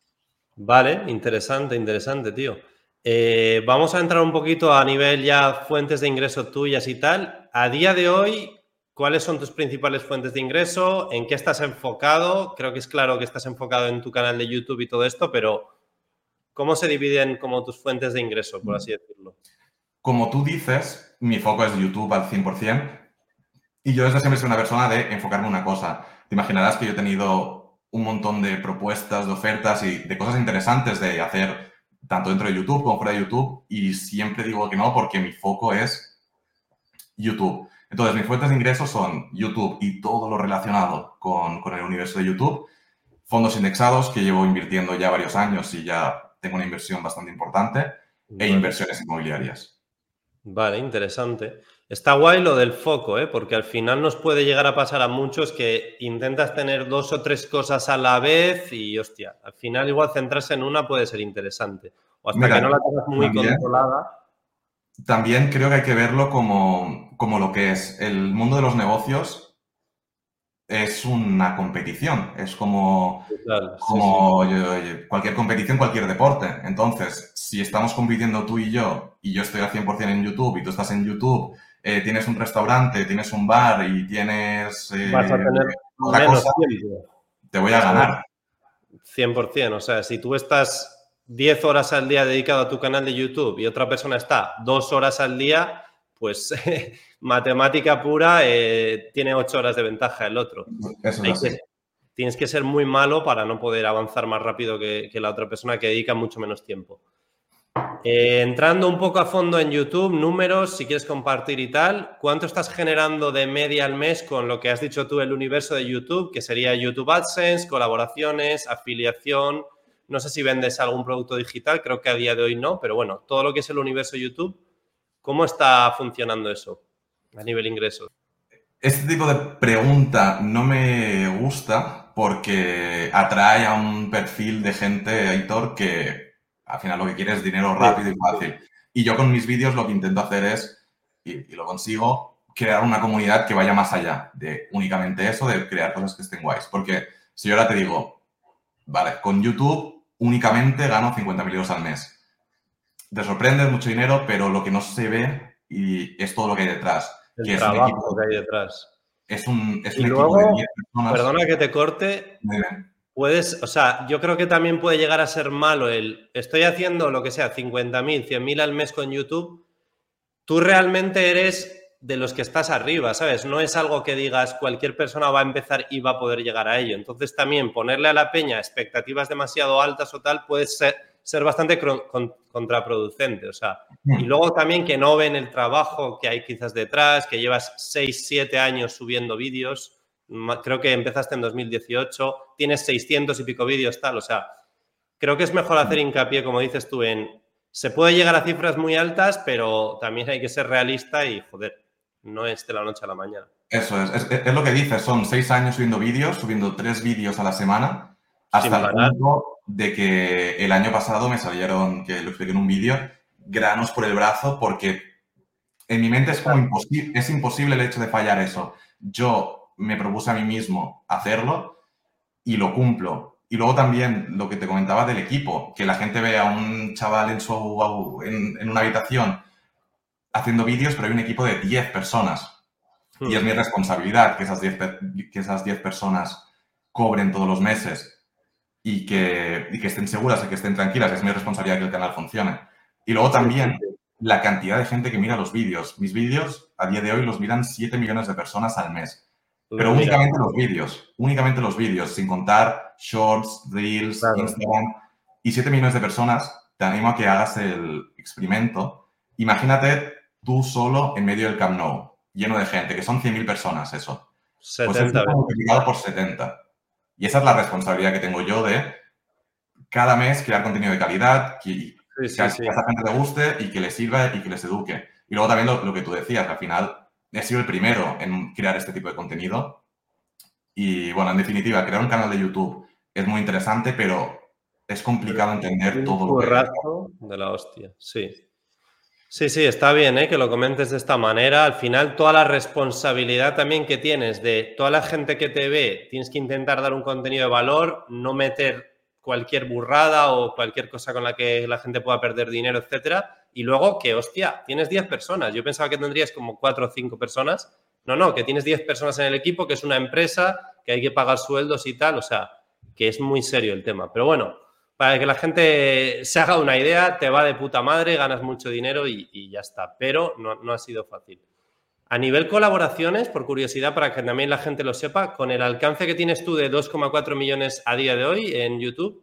Vale, interesante, interesante, tío. Eh, vamos a entrar un poquito a nivel ya fuentes de ingreso tuyas y tal. A día de hoy, ¿cuáles son tus principales fuentes de ingreso? ¿En qué estás enfocado? Creo que es claro que estás enfocado en tu canal de YouTube y todo esto, pero ¿cómo se dividen como tus fuentes de ingreso, por así decirlo? Como tú dices, mi foco es YouTube al 100%. Y yo desde siempre soy una persona de enfocarme en una cosa. Te imaginarás que yo he tenido un montón de propuestas, de ofertas y de cosas interesantes de hacer tanto dentro de YouTube como fuera de YouTube y siempre digo que no porque mi foco es YouTube. Entonces, mis fuentes de ingresos son YouTube y todo lo relacionado con, con el universo de YouTube, fondos indexados que llevo invirtiendo ya varios años y ya tengo una inversión bastante importante, e inversiones inmobiliarias. Vale, interesante. Está guay lo del foco, ¿eh? porque al final nos puede llegar a pasar a muchos que intentas tener dos o tres cosas a la vez y, hostia, al final igual centrarse en una puede ser interesante. O hasta que no la tengas muy controlada. También creo que hay que verlo como, como lo que es. El mundo de los negocios es una competición, es como, como cualquier competición, cualquier deporte. Entonces, si estamos compitiendo tú y yo, y yo estoy al 100% en YouTube y tú estás en YouTube, eh, tienes un restaurante, tienes un bar y tienes... Eh, Vas a tener menos tiempo. Te voy a ganar. 100%, o sea, si tú estás 10 horas al día dedicado a tu canal de YouTube y otra persona está 2 horas al día, pues matemática pura eh, tiene ocho horas de ventaja el otro. Eso es tienes que ser muy malo para no poder avanzar más rápido que, la otra persona que dedica mucho menos tiempo. Eh, entrando un poco a fondo en YouTube, números, si quieres compartir y tal, ¿cuánto estás generando de media al mes con lo que has dicho tú, el universo de YouTube, que sería YouTube AdSense, colaboraciones, afiliación? No sé si vendes algún producto digital, creo que a día de hoy no, pero bueno, todo lo que es el universo YouTube, ¿Cómo está funcionando eso a nivel ingresos? Este tipo de pregunta no me gusta porque atrae a un perfil de gente, Aitor, que al final lo que quiere es dinero rápido y fácil. Y yo con mis vídeos lo que intento hacer es, y, lo consigo, crear una comunidad que vaya más allá de únicamente eso, de crear cosas que estén guays. Porque si yo ahora te digo, vale, con YouTube únicamente gano 50.000 euros al mes te sorprende, mucho dinero, pero lo que no se ve y es todo lo que hay detrás. El que trabajo es un que hay detrás. Es un, es y luego, Perdona que te corte. Puedes, o sea, yo creo que también puede llegar a ser malo el estoy haciendo lo que sea, 50.000, 100.000 al mes con YouTube. Tú realmente eres de los que estás arriba, ¿sabes? No es algo que digas cualquier persona va a empezar y va a poder llegar a ello. Entonces también ponerle a la peña expectativas demasiado altas o tal puede ser, ser bastante contraproducente. O sea, y luego también que no ven el trabajo que hay quizás detrás, que llevas 6, 7 años subiendo vídeos. Creo que empezaste en 2018, tienes 600 y pico vídeos, tal. O sea, creo que es mejor hacer hincapié, como dices tú, en. Se puede llegar a cifras muy altas, pero también hay que ser realista y, joder, no es de la noche a la mañana. Eso es, es, lo que dices, son seis años subiendo vídeos, subiendo tres vídeos a la semana, hasta el punto de que el año pasado me salieron, que lo expliqué en un vídeo, granos por el brazo porque en mi mente es como imposible, es imposible el hecho de fallar eso. Yo me propuse a mí mismo hacerlo y lo cumplo. Y luego también lo que te comentaba del equipo, que la gente ve a un chaval en, su, en, en una habitación haciendo vídeos, pero hay un equipo de 10 personas. Y es mi responsabilidad que esas 10 que esas 10 personas cobren todos los meses y que, que estén seguras y que estén tranquilas. Es mi responsabilidad que el canal funcione. Y luego también la cantidad de gente que mira los vídeos. Mis vídeos a día de hoy los miran 7 millones de personas al mes. Pero únicamente los vídeos, únicamente los vídeos, sin contar shorts, reels, Instagram. Y 7 millones de personas, te animo a que hagas el experimento. Imagínate tú solo en medio del Camp Nou, lleno de gente, que son 100.000 personas eso. 70 pues multiplicado por 70. Y esa es la responsabilidad que tengo yo de cada mes crear contenido de calidad, que, que a esa gente le guste y que le sirva y que les eduque. Y luego también lo, que tú decías, al final he sido el primero en crear este tipo de contenido. Y bueno, en definitiva, crear un canal de YouTube es muy interesante, pero es complicado entender todo lo que... de la hostia, sí. Sí, sí, está bien ¿eh? que lo comentes de esta manera. Al final, toda la responsabilidad también que tienes de toda la gente que te ve, tienes que intentar dar un contenido de valor, no meter cualquier burrada o cualquier cosa con la que la gente pueda perder dinero, etcétera. Y luego que, hostia, tienes 10 personas. Yo pensaba que tendrías como 4 o 5 personas. No, no, que tienes 10 personas en el equipo, que es una empresa, que hay que pagar sueldos y tal. O sea, que es muy serio el tema. Pero bueno, para que la gente se haga una idea, te va de puta madre, ganas mucho dinero y, ya está. Pero no, ha sido fácil. A nivel colaboraciones, por curiosidad, para que también la gente lo sepa, con el alcance que tienes tú de 2,4 millones a día de hoy en YouTube,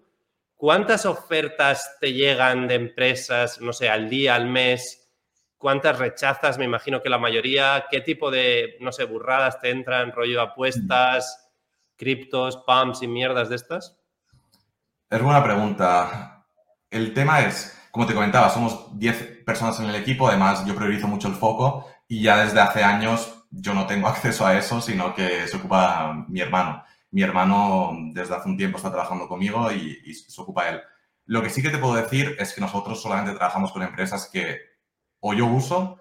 ¿cuántas ofertas te llegan de empresas, no sé, al día, al mes? ¿Cuántas rechazas? Me imagino que la mayoría. ¿Qué tipo de, no sé, burradas te entran, rollo apuestas, criptos, pumps y mierdas de estas? Es buena pregunta. El tema es, como te comentaba, somos 10 personas en el equipo, además yo priorizo mucho el foco y ya desde hace años yo no tengo acceso a eso, sino que se ocupa mi hermano. Mi hermano desde hace un tiempo está trabajando conmigo y, se ocupa él. Lo que sí que te puedo decir es que nosotros solamente trabajamos con empresas que o yo uso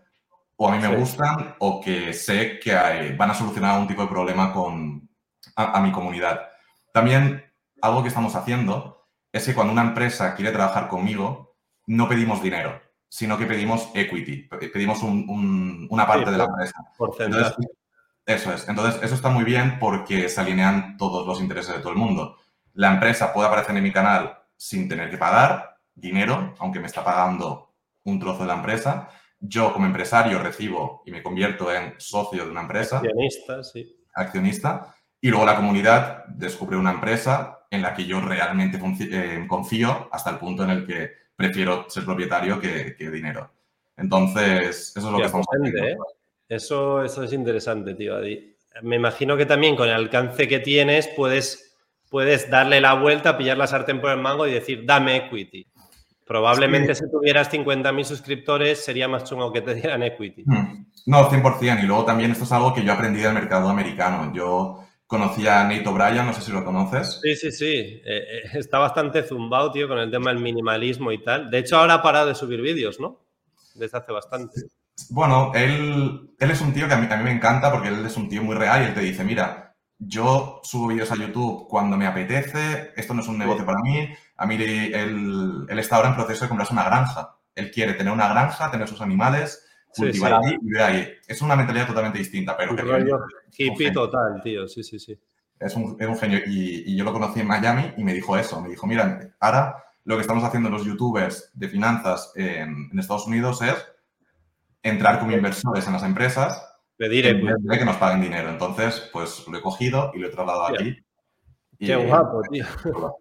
o a mí me gustan o que sé que van a solucionar algún tipo de problema con a mi comunidad. También algo que estamos haciendo es que cuando una empresa quiere trabajar conmigo, no pedimos dinero, sino que pedimos equity, pedimos una parte de la empresa. Eso es. Entonces, eso está muy bien porque se alinean todos los intereses de todo el mundo. La empresa puede aparecer en mi canal sin tener que pagar dinero, aunque me está pagando un trozo de la empresa. Yo, como empresario, recibo y me convierto en socio de una empresa. Accionista, sí. Accionista. Y luego la comunidad descubre una empresa en la que yo realmente eh, confío hasta el punto en el que prefiero ser propietario que, dinero. Entonces, eso es lo que estamos haciendo. ¿eh? Eso, eso es interesante, tío. Me imagino que también con el alcance que tienes puedes, puedes darle la vuelta, pillar la sartén por el mango y decir, dame equity. Probablemente si tuvieras 50.000 suscriptores sería más chungo que te dieran equity. Hmm. No, 100%. Y luego también esto es algo que yo aprendí del mercado americano. Yo Conocí a Nate O'Brien, no sé si lo conoces. Sí, sí, sí. Eh, eh, está bastante zumbado, tío, con el tema del minimalismo y tal. De hecho, ahora ha parado de subir vídeos, ¿no? Desde hace bastante. Bueno, él, él es un tío que a mí, a mí me encanta porque él es un tío muy real y él te dice, mira, yo subo vídeos a YouTube cuando me apetece, esto no es un negocio para mí. A mí él, él está ahora en proceso de comprarse una granja. Él quiere tener una granja, tener sus animales cultivar ahí y vivir ahí. Es una mentalidad totalmente distinta, pero... hippie total, tío, sí, sí, sí. Es un, es un genio. Y, yo lo conocí en Miami y me dijo eso. Me dijo, mira, ahora lo que estamos haciendo los youtubers de finanzas en, Estados Unidos es entrar como inversores en las empresas pedir que nos paguen dinero. Entonces, pues lo he cogido y lo he trasladado aquí. Qué guapo, tío.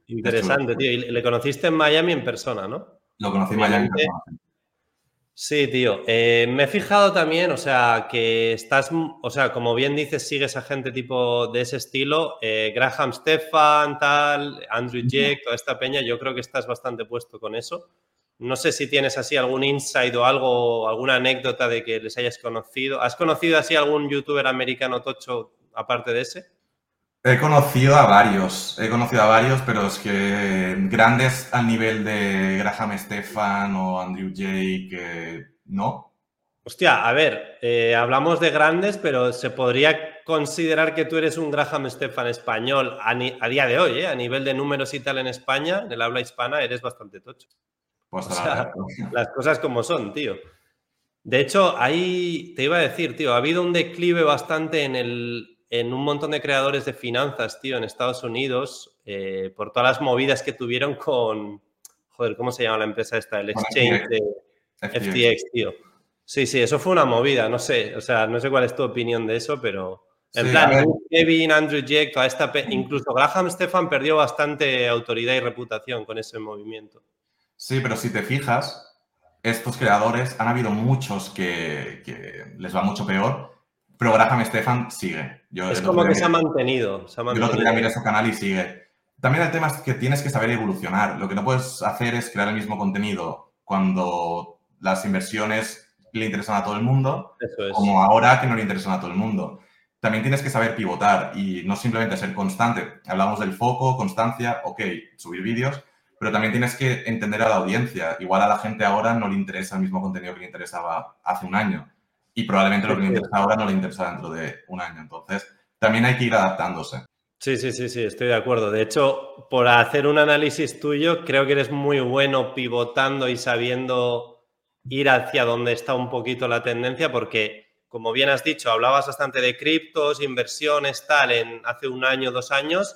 Interesante, tío. Y le conociste en Miami en persona, ¿no? Lo conocí en Miami en persona. Sí, tío. Eh, me he fijado también, o sea, que estás, o sea, como bien dices, sigues a gente tipo de ese estilo. Eh, Graham Stefan, tal, Andrew Jake, toda esta peña, yo creo que estás bastante puesto con eso. No sé si tienes así algún insight o algo, alguna anécdota de que les hayas conocido. ¿Has conocido así algún youtuber americano tocho aparte de ese? He conocido a varios, he conocido a varios, pero es que grandes al nivel de Graham Stefan o Andrew Jake, ¿no? Hostia, a ver, eh, hablamos de grandes, pero se podría considerar que tú eres un Graham Stefan español a, día de hoy, ¿eh? a nivel de números y tal en España, en el habla hispana, eres bastante tocho. Las cosas como son, tío. De hecho, ahí te iba a decir, tío, ha habido un declive bastante en el, en un montón de creadores de finanzas, tío, en Estados Unidos, eh, por todas las movidas que tuvieron con, joder, ¿cómo se llama la empresa esta? El exchange de FTX, tío. Sí, sí, eso fue una movida, no sé, o sea, no sé cuál es tu opinión de eso, pero en plan, Kevin, Andrew Jack, toda esta, incluso Graham Stefan perdió bastante autoridad y reputación con ese movimiento. Sí, pero si te fijas, estos creadores, han habido muchos que, les va mucho peor, pero Graham Stefan sigue. es como que se ha, mantenido, se ha mantenido. Yo lo su canal y sigue. También el tema es que tienes que saber evolucionar. Lo que no puedes hacer es crear el mismo contenido cuando las inversiones le interesan a todo el mundo, como ahora que no le interesan a todo el mundo. También tienes que saber pivotar y no simplemente ser constante. Hablamos del foco, constancia, ok, subir vídeos, pero también tienes que entender a la audiencia. Igual a la gente ahora no le interesa el mismo contenido que le interesaba hace un año y probablemente lo que le interesa ahora no le interesa dentro de un año. Entonces, también hay que ir adaptándose. Sí, sí, sí, sí, estoy de acuerdo. De hecho, por hacer un análisis tuyo, creo que eres muy bueno pivotando y sabiendo ir hacia donde está un poquito la tendencia, porque, como bien has dicho, hablabas bastante de criptos, inversiones, tal, en hace un año, dos años,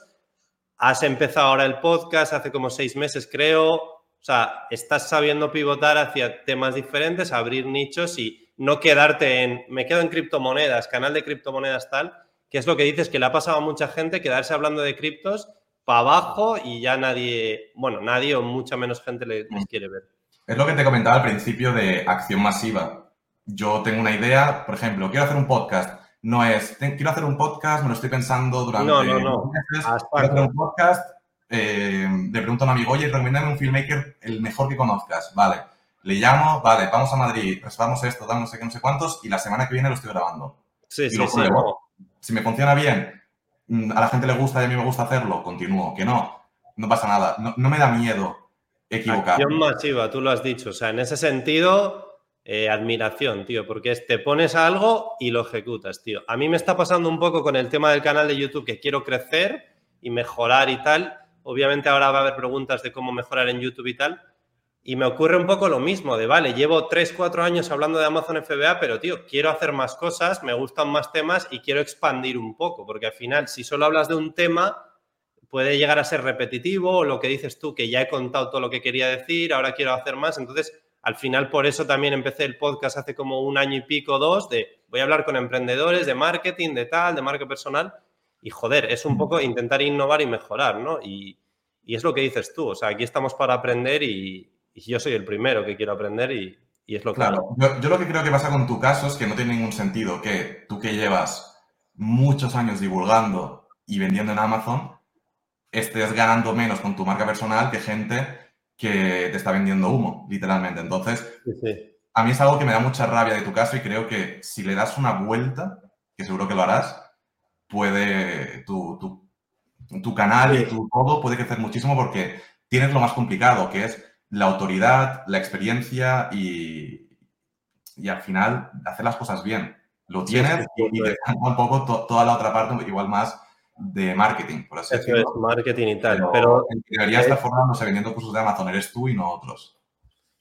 Has empezado ahora el podcast hace como seis meses, creo. O sea, estás sabiendo pivotar hacia temas diferentes, abrir nichos y no quedarte en, me quedo en criptomonedas, canal de criptomonedas tal, que es lo que dices que le ha pasado a mucha gente, quedarse hablando de criptos para abajo y ya nadie, bueno, nadie o mucha menos gente les, les quiere ver. Es lo que te comentaba al principio de acción masiva. Yo tengo una idea, por ejemplo, quiero hacer un podcast no es, quiero hacer un podcast, me lo estoy pensando durante no, no, no. meses, quiero hacer un podcast, eh, le pregunto a un amigo, oye, recomiéndame un filmmaker el mejor que conozcas, vale. Le llamo, vale, vamos a Madrid, reservamos esto, damos no sé qué, no sé cuántos, y la semana que viene lo estoy grabando. Sí, sí, sí. Si me funciona bien, mm, a la gente le gusta y a mí me gusta hacerlo, continúo. Que no, no pasa nada. No, no me da miedo equivocar. Acción masiva, tú lo has dicho. O sea, en ese sentido, eh, admiración, tío, porque te pones algo y lo ejecutas, tío. A mí me está pasando un poco con el tema del canal de YouTube que quiero crecer y mejorar y tal. Obviamente ahora va a haber preguntas de cómo mejorar en YouTube y tal. Y me ocurre un poco lo mismo, de vale, llevo 3, 4 años hablando de Amazon FBA, pero tío, quiero hacer más cosas, me gustan más temas y quiero expandir un poco, porque al final, si solo hablas de un tema, puede llegar a ser repetitivo o lo que dices tú, que ya he contado todo lo que quería decir, ahora quiero hacer más. Entonces, al final, por eso también empecé el podcast hace como un año y pico, dos, de voy a hablar con emprendedores de marketing, de tal, de marca personal. Y joder, es un poco intentar innovar y mejorar, ¿no? Y, es lo que dices tú. O sea, aquí estamos para aprender y, yo soy el primero que quiero aprender y, es lo que. Claro, yo, yo, lo que creo que pasa con tu caso es que no tiene ningún sentido que tú que llevas muchos años divulgando y vendiendo en Amazon estés ganando menos con tu marca personal que gente que te está vendiendo humo, literalmente. Entonces, a mí es algo que me da mucha rabia de tu caso y creo que si le das una vuelta, que seguro que lo harás, puede tu, tu, canal y tu todo puede crecer muchísimo porque tienes lo más complicado, que es la autoridad, la experiencia y, y al final hacer las cosas bien. Lo tienes y, te un poco toda la otra parte, igual más de marketing, por así decirlo. Es marketing y tal. Pero, debería estar formándose vendiendo cursos de Amazon, eres tú y no otros.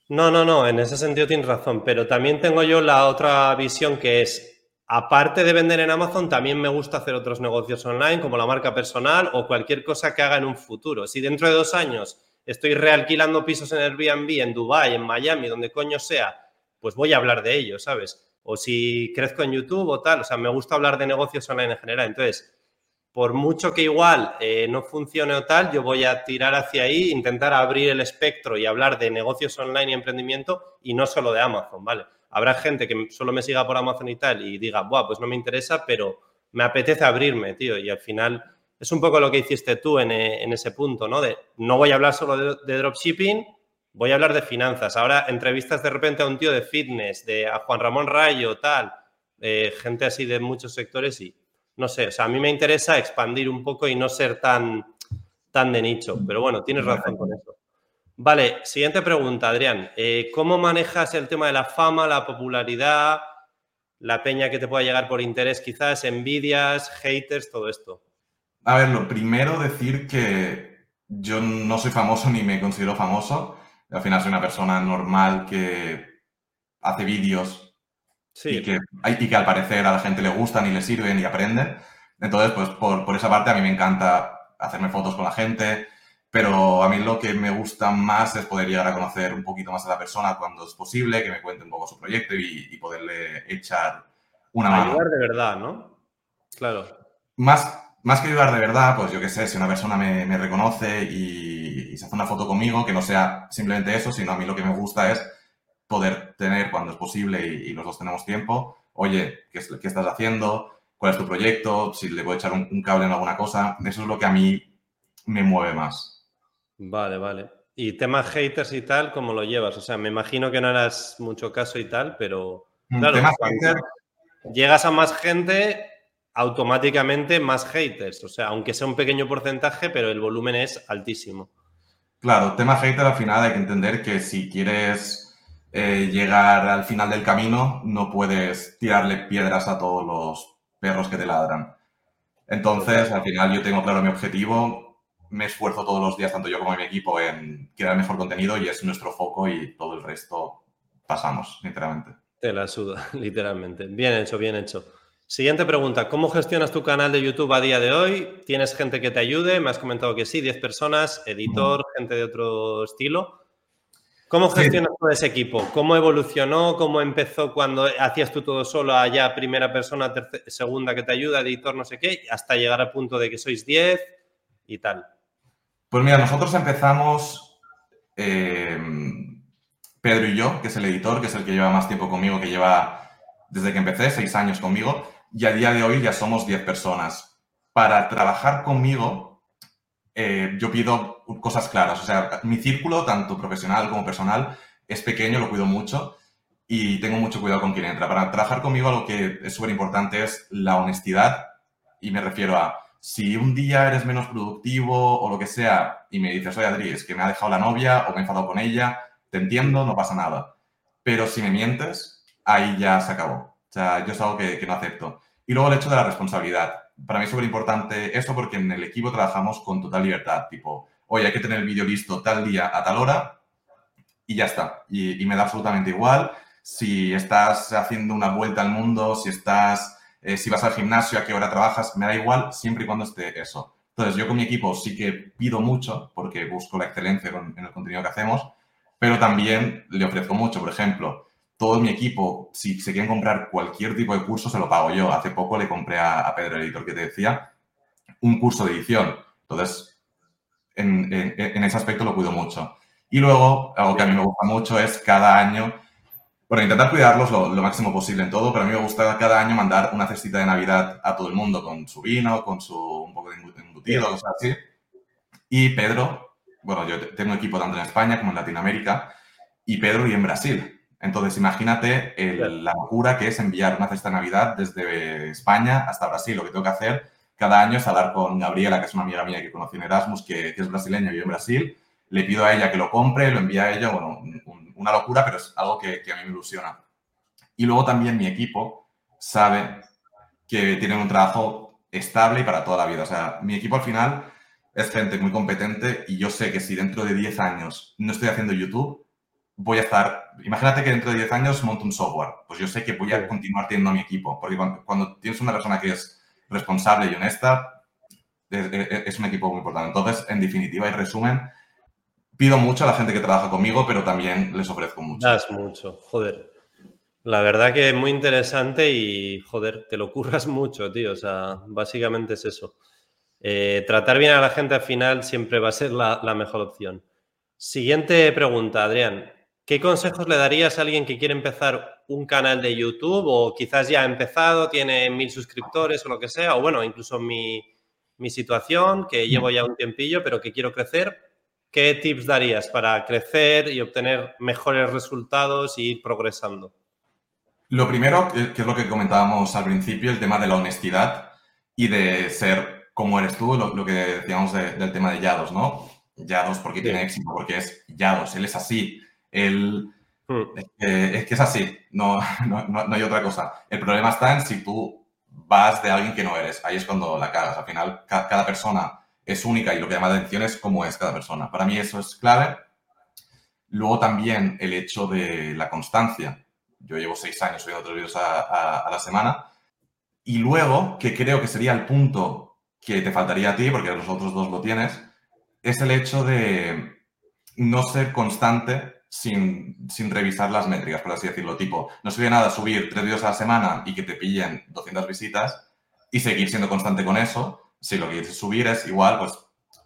No, no, no, en ese sentido tienes razón, pero también tengo yo la otra visión que es, aparte de vender en Amazon, también me gusta hacer otros negocios online, como la marca personal o cualquier cosa que haga en un futuro. Si dentro de dos años estoy realquilando pisos en Airbnb, en Dubai, en Miami, donde coño sea, pues voy a hablar de ello, ¿sabes? O si crezco en YouTube o tal, o sea, me gusta hablar de negocios online en general. Entonces, por mucho que igual eh, no funcione o tal, yo voy a tirar hacia ahí, intentar abrir el espectro y hablar de negocios online y emprendimiento y no solo de Amazon, ¿vale? Habrá gente que solo me siga por Amazon y tal y diga, Buah, pues no me interesa, pero me apetece abrirme, tío. Y al final es un poco lo que hiciste tú en, eh, ese punto, ¿no? De no voy a hablar solo de, dropshipping, voy a hablar de finanzas. Ahora entrevistas de repente a un tío de fitness, de a Juan Ramón Rayo, tal, eh, gente así de muchos sectores y no sé, o sea, a mí me interesa expandir un poco y no ser tan, tan de nicho, pero bueno, tienes razón con eso. Vale, siguiente pregunta, Adrián. Eh, ¿Cómo manejas el tema de la fama, la popularidad, la peña que te pueda llegar por interés, quizás envidias, haters, todo esto? A ver, lo primero decir que yo no soy famoso ni me considero famoso. Al final soy una persona normal que hace vídeos y, que, y que al parecer a la gente le gustan y le sirven y aprenden. Entonces, pues por, por esa parte a mí me encanta hacerme fotos con la gente, Pero a mí lo que me gusta más es poder llegar a conocer un poquito más a la persona cuando es posible, que me cuente un poco su proyecto y, poderle echar una mano. Ayudar de verdad, ¿no? Claro. Más, más que ayudar de verdad, pues yo qué sé, si una persona me, me reconoce y, se hace una foto conmigo, que no sea simplemente eso, sino a mí lo que me gusta es poder tener cuando es posible y, los dos tenemos tiempo, oye, ¿qué, ¿qué, estás haciendo? ¿Cuál es tu proyecto? Si le puedo echar un, un cable en alguna cosa. Eso es lo que a mí me mueve más. Vale, vale. Y temas haters y tal, ¿cómo lo llevas? O sea, me imagino que no harás mucho caso y tal, pero mm, claro, llegas a más gente, automáticamente más haters. O sea, aunque sea un pequeño porcentaje, pero el volumen es altísimo. Claro, tema hater al final hay que entender que si quieres eh, llegar al final del camino, no puedes tirarle piedras a todos los perros que te ladran. Entonces, al final yo tengo claro mi objetivo, me esfuerzo todos los días, tanto yo como mi equipo, en crear mejor contenido y es nuestro foco y todo el resto pasamos, literalmente. Te la suda, literalmente. Bien hecho, bien hecho. Siguiente pregunta, ¿cómo gestionas tu canal de YouTube a día de hoy? ¿Tienes gente que te ayude? Me has comentado que sí, 10 personas, editor, gente de otro estilo. ¿Cómo gestionas todo ese equipo? ¿Cómo evolucionó? ¿Cómo empezó cuando hacías tú todo solo allá, primera persona, segunda que te ayuda, editor, no sé qué, hasta llegar al punto de que sois 10 y tal? Pues mira, nosotros empezamos, eh, Pedro y yo, que es el editor, que es el que lleva más tiempo conmigo, que lleva desde que empecé, seis años conmigo, y a día de hoy ya somos diez personas. Para trabajar conmigo, eh, yo pido cosas claras. O sea, mi círculo, tanto profesional como personal, es pequeño, lo cuido mucho y tengo mucho cuidado con quien entra. Para trabajar conmigo, lo que es súper importante es la honestidad, y me refiero a si un día eres menos productivo o lo que sea y me dices, oye Adri, es que me ha dejado la novia o me he enfadado con ella, te entiendo, no pasa nada. Pero si me mientes, ahí ya se acabó. O sea, yo es algo que, no acepto. Y luego el hecho de la responsabilidad. Para mí es súper importante eso porque en el equipo trabajamos con total libertad. Tipo, oye, hay que tener el vídeo listo tal día a tal hora y ya está. Y, me da absolutamente igual si estás haciendo una vuelta al mundo, si estás eh, si vas al gimnasio, a qué hora trabajas, me da igual siempre y cuando esté eso. Entonces, yo con mi equipo sí que pido mucho porque busco la excelencia en el contenido que hacemos, pero también le ofrezco mucho. Por ejemplo, todo mi equipo, si se quieren comprar cualquier tipo de curso, se lo pago yo. Hace poco le compré a, Pedro, el editor que te decía, un curso de edición. Entonces, en, en ese aspecto lo cuido mucho. Y luego, algo que a mí me gusta mucho es cada año bueno, intentar cuidarlos lo, máximo posible en todo, pero a mí me gusta cada año mandar una cestita de Navidad a todo el mundo con su vino, con su un poco de embutido, cosas así. Y Pedro, bueno, yo tengo equipo tanto en España como en Latinoamérica, y Pedro y en Brasil. Entonces, imagínate la locura que es enviar una cesta de Navidad desde España hasta Brasil. Lo que tengo que hacer cada año es hablar con Gabriela, que es una amiga mía que conocí en Erasmus, que, que es brasileña y vive en Brasil. Le pido a ella que lo compre, lo envía a ella, bueno, un, una locura, pero es algo que, a mí me ilusiona. Y luego también mi equipo sabe que tienen un trabajo estable y para toda la vida. O sea, mi equipo al final es gente muy competente y yo sé que si dentro de 10 años no estoy haciendo YouTube, voy a estar... Imagínate que dentro de 10 años monto un software. Pues yo sé que voy a continuar teniendo mi equipo. Porque cuando, tienes una persona que es responsable y honesta, es, un equipo muy importante. Entonces, en definitiva y resumen, pido mucho a la gente que trabaja conmigo, pero también les ofrezco mucho. Das mucho, joder. La verdad que es muy interesante y, joder, te lo curras mucho, tío. O sea, básicamente es eso. Eh, tratar bien a la gente al final siempre va a ser la, mejor opción. Siguiente pregunta, Adrián. ¿Qué consejos le darías a alguien que quiere empezar un canal de YouTube o quizás ya ha empezado, tiene mil suscriptores o lo que sea, o bueno, incluso mi, mi situación, que llevo ya un tiempillo, pero que quiero crecer? ¿qué tips darías para crecer y obtener mejores resultados y ir progresando? Lo primero, que es lo que comentábamos al principio, el tema de la honestidad y de ser como eres tú, lo, que decíamos del tema de Yados, ¿no? Yados porque tiene éxito, porque es Yados, él es así, él hmm. es, que, es, así, no, no, hay otra cosa. El problema está en si tú vas de alguien que no eres, ahí es cuando la cagas. Al final, cada persona es única y lo que llama la atención es cómo es cada persona. Para mí eso es clave. Luego también el hecho de la constancia. Yo llevo seis años subiendo otros vídeos a, la semana. Y luego, que creo que sería el punto que te faltaría a ti, porque los otros dos lo tienes, es el hecho de no ser constante sin, revisar las métricas, por así decirlo. Tipo, no sirve nada subir tres vídeos a la semana y que te pillen 200 visitas y seguir siendo constante con eso. Si lo que quieres subir es igual, pues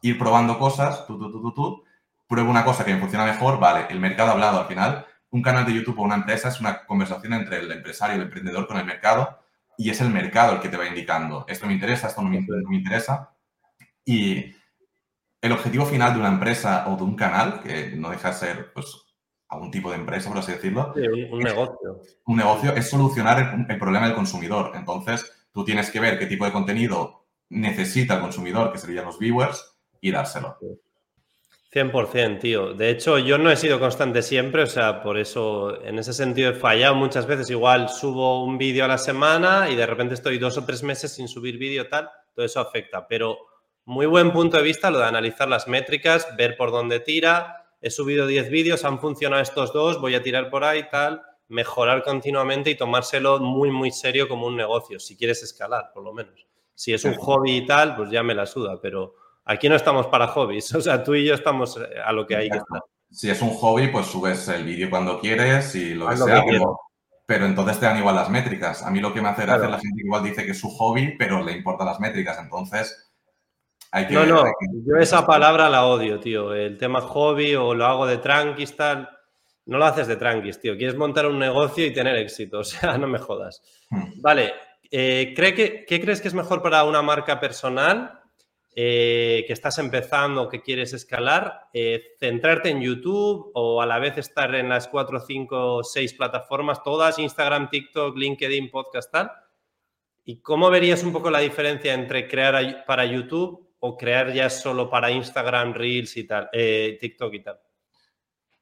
ir probando cosas, tú, tú, tú, tú, tú, prueba una cosa que me funciona mejor, vale, el mercado ha hablado al final. Un canal de YouTube o una empresa es una conversación entre el empresario, el emprendedor con el mercado y es el mercado el que te va indicando, esto me interesa, esto no me, interesa. Y el objetivo final de una empresa o de un canal, que no deja de ser pues, algún tipo de empresa, por así decirlo. un, negocio. Un negocio es solucionar el, problema del consumidor. Entonces, tú tienes que ver qué tipo de contenido necesita el consumidor, que serían los viewers, y dárselo. 100%, tío. De hecho, yo no he sido constante siempre, o sea, por eso en ese sentido he fallado muchas veces. Igual subo un vídeo a la semana y de repente estoy dos o tres meses sin subir vídeo tal, todo eso afecta. Pero muy buen punto de vista lo de analizar las métricas, ver por dónde tira. He subido 10 vídeos, han funcionado estos dos, voy a tirar por ahí tal. Mejorar continuamente y tomárselo muy, muy serio como un negocio, si quieres escalar, por lo menos. Si es un hobby y tal, pues ya me la suda, pero Aquí no estamos para hobbies, o sea, tú y yo estamos eh, a lo que hay que estar. Si es un hobby, pues subes el vídeo cuando quieres y lo que sea, pero, entonces te dan igual las métricas. A mí lo que me hace gracia la gente igual dice que es su hobby, pero le importan las métricas, entonces hay que... No, no, yo esa palabra la odio, tío. El tema hobby o lo hago de tranquis, tal, no lo haces de tranquis, tío. Quieres montar un negocio y tener éxito, o sea, no me jodas. Hmm. Vale, eh, ¿cree que, ¿qué crees que es mejor para una marca personal eh, que estás empezando, que quieres escalar, eh, centrarte en YouTube o a la vez estar en las cuatro, cinco, seis plataformas, todas, Instagram, TikTok, LinkedIn, podcast, tal. ¿Y cómo verías un poco la diferencia entre crear para YouTube o crear ya solo para Instagram, Reels y tal, eh, TikTok y tal?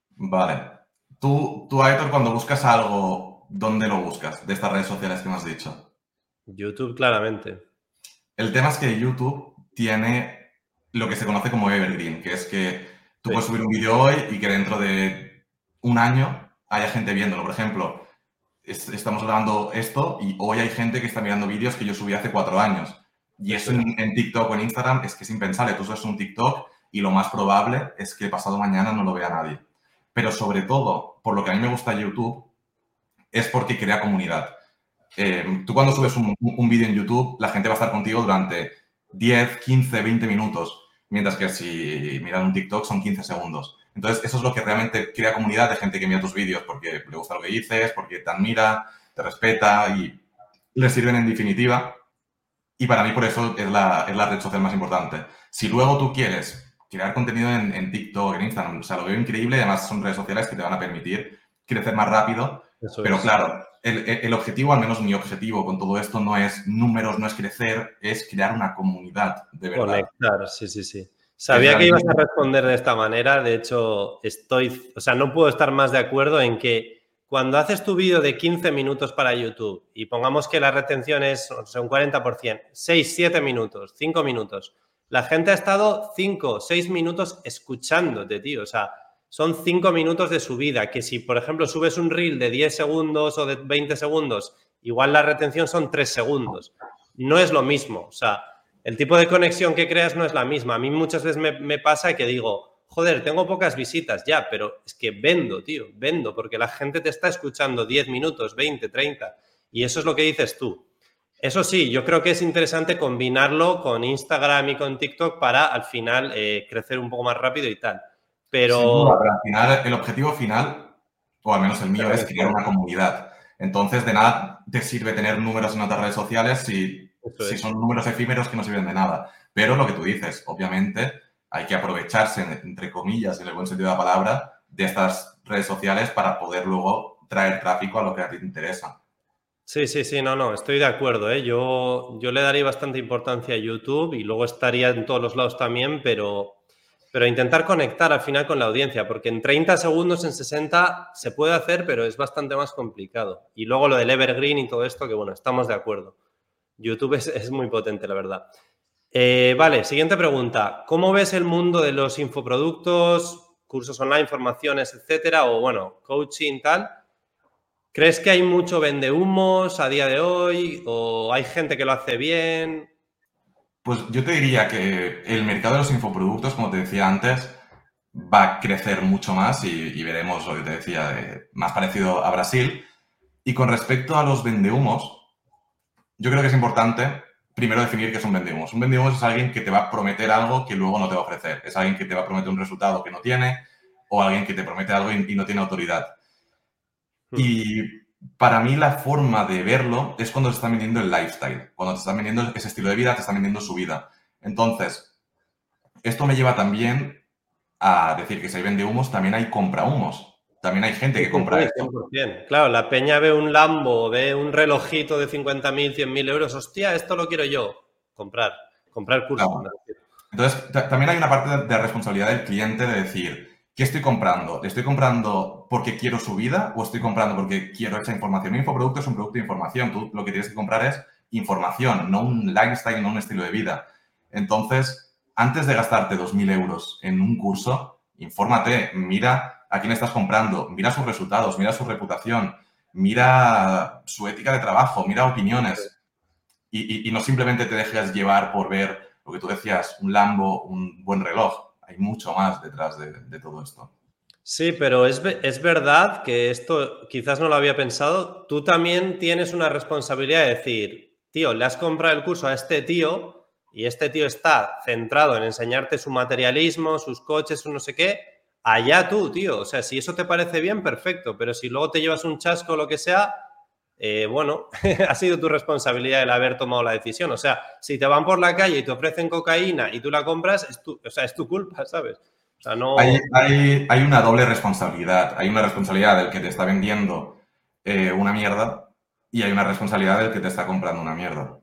Vale. Tú, tú, Aitor, cuando buscas algo, ¿dónde lo buscas de estas redes sociales que me has dicho? YouTube, claramente. El tema es que YouTube tiene lo que se conoce como evergreen, que es que tú puedes subir un vídeo hoy y que dentro de un año haya gente viéndolo. Por ejemplo, estamos grabando esto y hoy hay gente que está mirando vídeos que yo subí hace cuatro años. Y eso en, TikTok o en Instagram es que es impensable. Tú subes un TikTok y lo más probable es que pasado mañana no lo vea nadie. Pero sobre todo, por lo que a mí me gusta YouTube, es porque crea comunidad. Eh, tú cuando subes un, un vídeo en YouTube, la gente va a estar contigo durante 10, 15, 20 minutos, mientras que si miran un TikTok son 15 segundos. Entonces, eso es lo que realmente crea comunidad de gente que mira tus vídeos porque le gusta lo que dices, porque te admira, te respeta y le sirven en definitiva. Y para mí por eso es la, es la red social más importante. Si luego tú quieres crear contenido en, en, TikTok, en Instagram, o sea, lo veo increíble. Además, son redes sociales que te van a permitir crecer más rápido. pero claro, el, objetivo, al menos mi objetivo con todo esto, no es números, no es crecer, es crear una comunidad de verdad. Conectar, sí, sí, sí. Sabía que ibas a responder de esta manera, de hecho, estoy, o sea, no puedo estar más de acuerdo en que cuando haces tu vídeo de 15 minutos para YouTube y pongamos que la retención es un 40%, 6, 7 minutos, 5 minutos, la gente ha estado 5, 6 minutos escuchándote, tío, o sea, son cinco minutos de subida, que si, por ejemplo, subes un reel de 10 segundos o de 20 segundos, igual la retención son 3 segundos. No es lo mismo. O sea, el tipo de conexión que creas no es la misma. A mí muchas veces me, pasa que digo, joder, tengo pocas visitas ya, pero es que vendo, tío, vendo, porque la gente te está escuchando 10 minutos, 20, 30. Y eso es lo que dices tú. Eso sí, yo creo que es interesante combinarlo con Instagram y con TikTok para al final eh, crecer un poco más rápido y tal. Pero... al final, el objetivo final, o al menos el mío, es crear una comunidad. Entonces, de nada te sirve tener números en otras redes sociales si, si son números efímeros que no sirven de nada. Pero lo que tú dices, obviamente, hay que aprovecharse, entre comillas, en el buen sentido de la palabra, de estas redes sociales para poder luego traer tráfico a lo que a ti te interesa. Sí, sí, sí, no, no, estoy de acuerdo. ¿eh? Yo, yo le daría bastante importancia a YouTube y luego estaría en todos los lados también, pero pero intentar conectar al final con la audiencia, porque en 30 segundos, en 60 se puede hacer, pero es bastante más complicado. Y luego lo del evergreen y todo esto, que bueno, estamos de acuerdo. YouTube es, muy potente, la verdad. Eh, vale, siguiente pregunta. ¿Cómo ves el mundo de los infoproductos, cursos online, formaciones, etcétera, o bueno, coaching, tal? ¿Crees que hay mucho vende humos a día de hoy? ¿O hay gente que lo hace bien? Pues yo te diría que el mercado de los infoproductos, como te decía antes, va a crecer mucho más y, veremos lo que te decía, más parecido a Brasil. Y con respecto a los vendehumos, yo creo que es importante primero definir qué es un vendehumos. Un vendehumos es alguien que te va a prometer algo que luego no te va a ofrecer. Es alguien que te va a prometer un resultado que no tiene o alguien que te promete algo y, no tiene autoridad. Hmm. Y para mí la forma de verlo es cuando te están vendiendo el lifestyle, cuando te están vendiendo ese estilo de vida, te están vendiendo su vida. Entonces, esto me lleva también a decir que si hay vende humos, también hay compra humos. También hay gente que compra esto. Claro, la peña ve un Lambo, ve un relojito de 50.000, 100.000 euros. Hostia, esto lo quiero yo. Comprar. Comprar curso. Entonces, también hay una parte de responsabilidad del cliente de decir, ¿qué estoy comprando? ¿Le estoy comprando porque quiero su vida o estoy comprando porque quiero esa información? Un infoproducto es un producto de información. Tú lo que tienes que comprar es información, no un lifestyle, no un estilo de vida. Entonces, antes de gastarte 2.000 euros en un curso, infórmate, mira a quién estás comprando, mira sus resultados, mira su reputación, mira su ética de trabajo, mira opiniones. Y, y no simplemente te dejes llevar por ver lo que tú decías, un Lambo, un buen reloj hay mucho más detrás de, todo esto. Sí, pero es, es, verdad que esto quizás no lo había pensado. Tú también tienes una responsabilidad de decir, tío, le has comprado el curso a este tío y este tío está centrado en enseñarte su materialismo, sus coches, su no sé qué. Allá tú, tío. O sea, si eso te parece bien, perfecto. Pero si luego te llevas un chasco o lo que sea, eh, bueno, ha sido tu responsabilidad el haber tomado la decisión. O sea, si te van por la calle y te ofrecen cocaína y tú la compras, es tu, o sea, es tu culpa, ¿sabes? O sea, no... hay, una doble responsabilidad. Hay una responsabilidad del que te está vendiendo eh, una mierda y hay una responsabilidad del que te está comprando una mierda.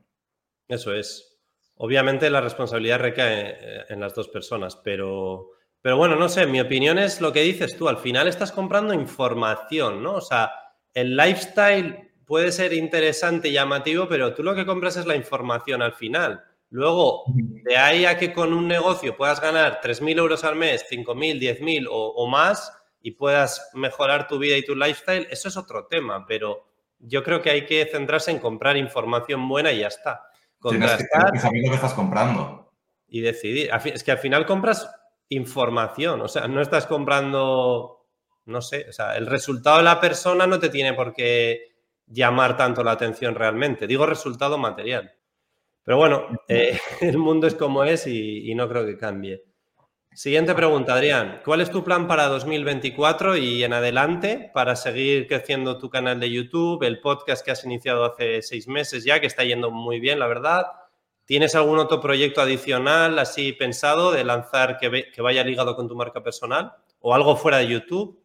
Eso es. Obviamente la responsabilidad recae eh, en las dos personas, pero, pero bueno, no sé, mi opinión es lo que dices tú. Al final estás comprando información, ¿no? O sea, el lifestyle puede ser interesante y llamativo, pero tú lo que compras es la información al final. Luego, de ahí a que con un negocio puedas ganar 3.000 euros al mes, 5.000, 10.000 o, o más y puedas mejorar tu vida y tu lifestyle, eso es otro tema, pero yo creo que hay que centrarse en comprar información buena y ya está. Tienes que, saber lo que estás comprando. Y decidir. Es que al final compras información, o sea, no estás comprando, no sé, o sea, el resultado de la persona no te tiene por qué llamar tanto la atención realmente. Digo resultado material. Pero bueno, eh, el mundo es como es y, no creo que cambie. Siguiente pregunta, Adrián. ¿Cuál es tu plan para 2024 y en adelante para seguir creciendo tu canal de YouTube, el podcast que has iniciado hace seis meses ya, que está yendo muy bien, la verdad? ¿Tienes algún otro proyecto adicional así pensado de lanzar que, que vaya ligado con tu marca personal o algo fuera de YouTube?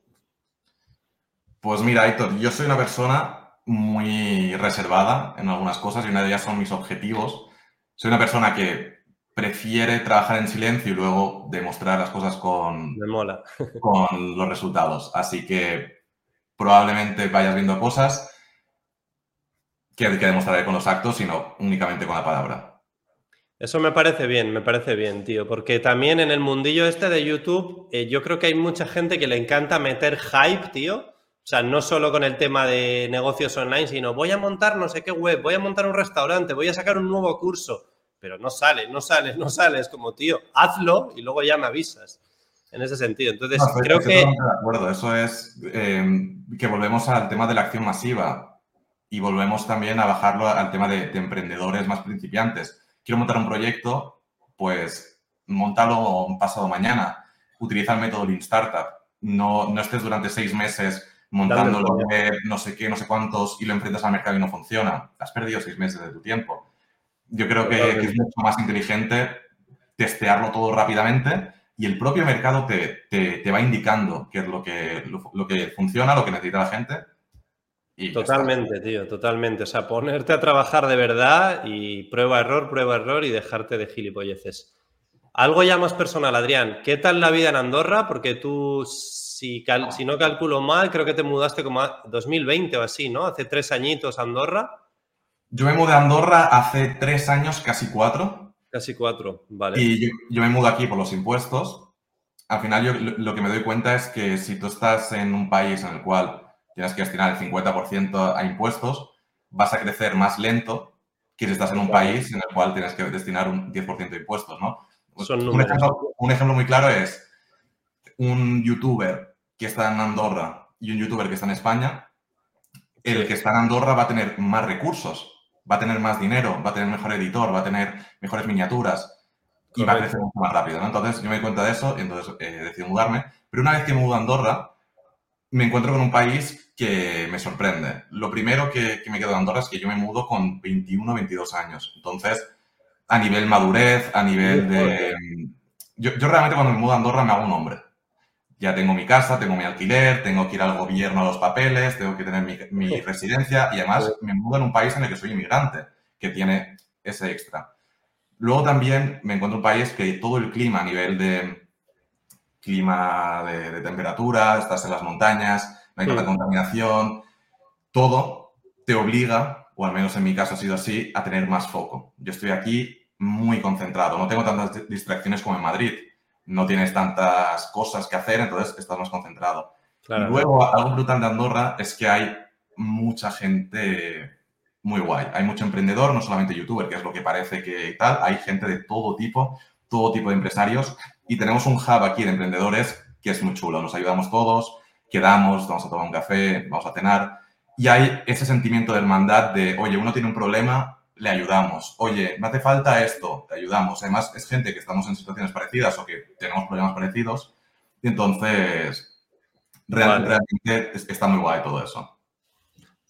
Pues mira, Héctor, yo soy una persona muy reservada en algunas cosas y una de ellas son mis objetivos. Soy una persona que prefiere trabajar en silencio y luego demostrar las cosas con, mola. con los resultados. Así que probablemente vayas viendo cosas que, que demostraré con los actos, sino únicamente con la palabra. Eso me parece bien, me parece bien, tío, porque también en el mundillo este de YouTube, eh, yo creo que hay mucha gente que le encanta meter hype, tío, o sea, no solo con el tema de negocios online, sino voy a montar no sé qué web, voy a montar un restaurante, voy a sacar un nuevo curso, pero no sale, no sale, no sale. Es como, tío, hazlo y luego ya me avisas. En ese sentido. Entonces, creo que. De acuerdo, eso es em, que volvemos al tema de la acción masiva y volvemos también a bajarlo al tema de, de emprendedores más principiantes. Quiero montar un proyecto, pues montalo pasado mañana. Utiliza el método Lean Startup. No, no estés durante seis meses montando lo que no sé qué, no sé cuántos y lo enfrentas al mercado y no funciona. Has perdido seis meses de tu tiempo. Yo creo que, es mucho más inteligente testearlo todo rápidamente y el propio mercado te, te, va indicando qué es lo que, lo, que funciona, lo que necesita la gente. Y totalmente, tío, totalmente. O sea, ponerte a trabajar de verdad y prueba error, prueba error y dejarte de gilipolleces. Algo ya más personal, Adrián. ¿Qué tal la vida en Andorra? Porque tú si, si, no calculo mal, creo que te mudaste como a 2020 o así, ¿no? Hace tres añitos a Andorra. Yo me mudé a Andorra hace tres años, casi cuatro. Casi cuatro, vale. Y yo, me mudo aquí por los impuestos. Al final yo lo que me doy cuenta es que si tú estás en un país en el cual tienes que destinar el 50% a impuestos, vas a crecer más lento que si estás en un país en el cual tienes que destinar un 10% de impuestos, ¿no? Son un, ejemplo, un ejemplo muy claro es un youtuber que está en Andorra y un youtuber que está en España, el que está en Andorra va a tener más recursos, va a tener más dinero, va a tener mejor editor, va a tener mejores miniaturas y va a crecer mucho más rápido, ¿no? Entonces yo me di cuenta de eso y entonces eh, decidí mudarme. Pero una vez que me mudo a Andorra, me encuentro con un país que me sorprende. Lo primero que, me quedo de Andorra es que yo me mudo con 21 o 22 años. Entonces, a nivel madurez, a nivel de... Yo, yo realmente cuando me mudo a Andorra me hago un hombre ya tengo mi casa, tengo mi alquiler, tengo que ir al gobierno a los papeles, tengo que tener mi, residencia y además me mudo en un país en el que soy inmigrante, que tiene ese extra. Luego también me encuentro un país que todo el clima a nivel de clima de, temperatura, estás en las montañas, no hay tanta contaminación, todo te obliga, o al menos en mi caso ha sido así, a tener más foco. Yo estoy aquí muy concentrado, no tengo tantas distracciones como en Madrid no tienes tantas cosas que hacer, entonces estás más concentrado. luego, algo brutal de Andorra es que hay mucha gente muy guay. Hay mucho emprendedor, no solamente youtuber, que es lo que parece que tal, hay gente de todo tipo, todo tipo de empresarios y tenemos un hub aquí de emprendedores que es muy chulo. Nos ayudamos todos, quedamos, vamos a tomar un café, vamos a cenar y hay ese sentimiento de hermandad de, oye, uno tiene un problema, le ayudamos. Oye, me hace falta esto, te ayudamos. Además, es gente que estamos en situaciones parecidas o que tenemos problemas parecidos. Y entonces, realmente está muy guay todo eso.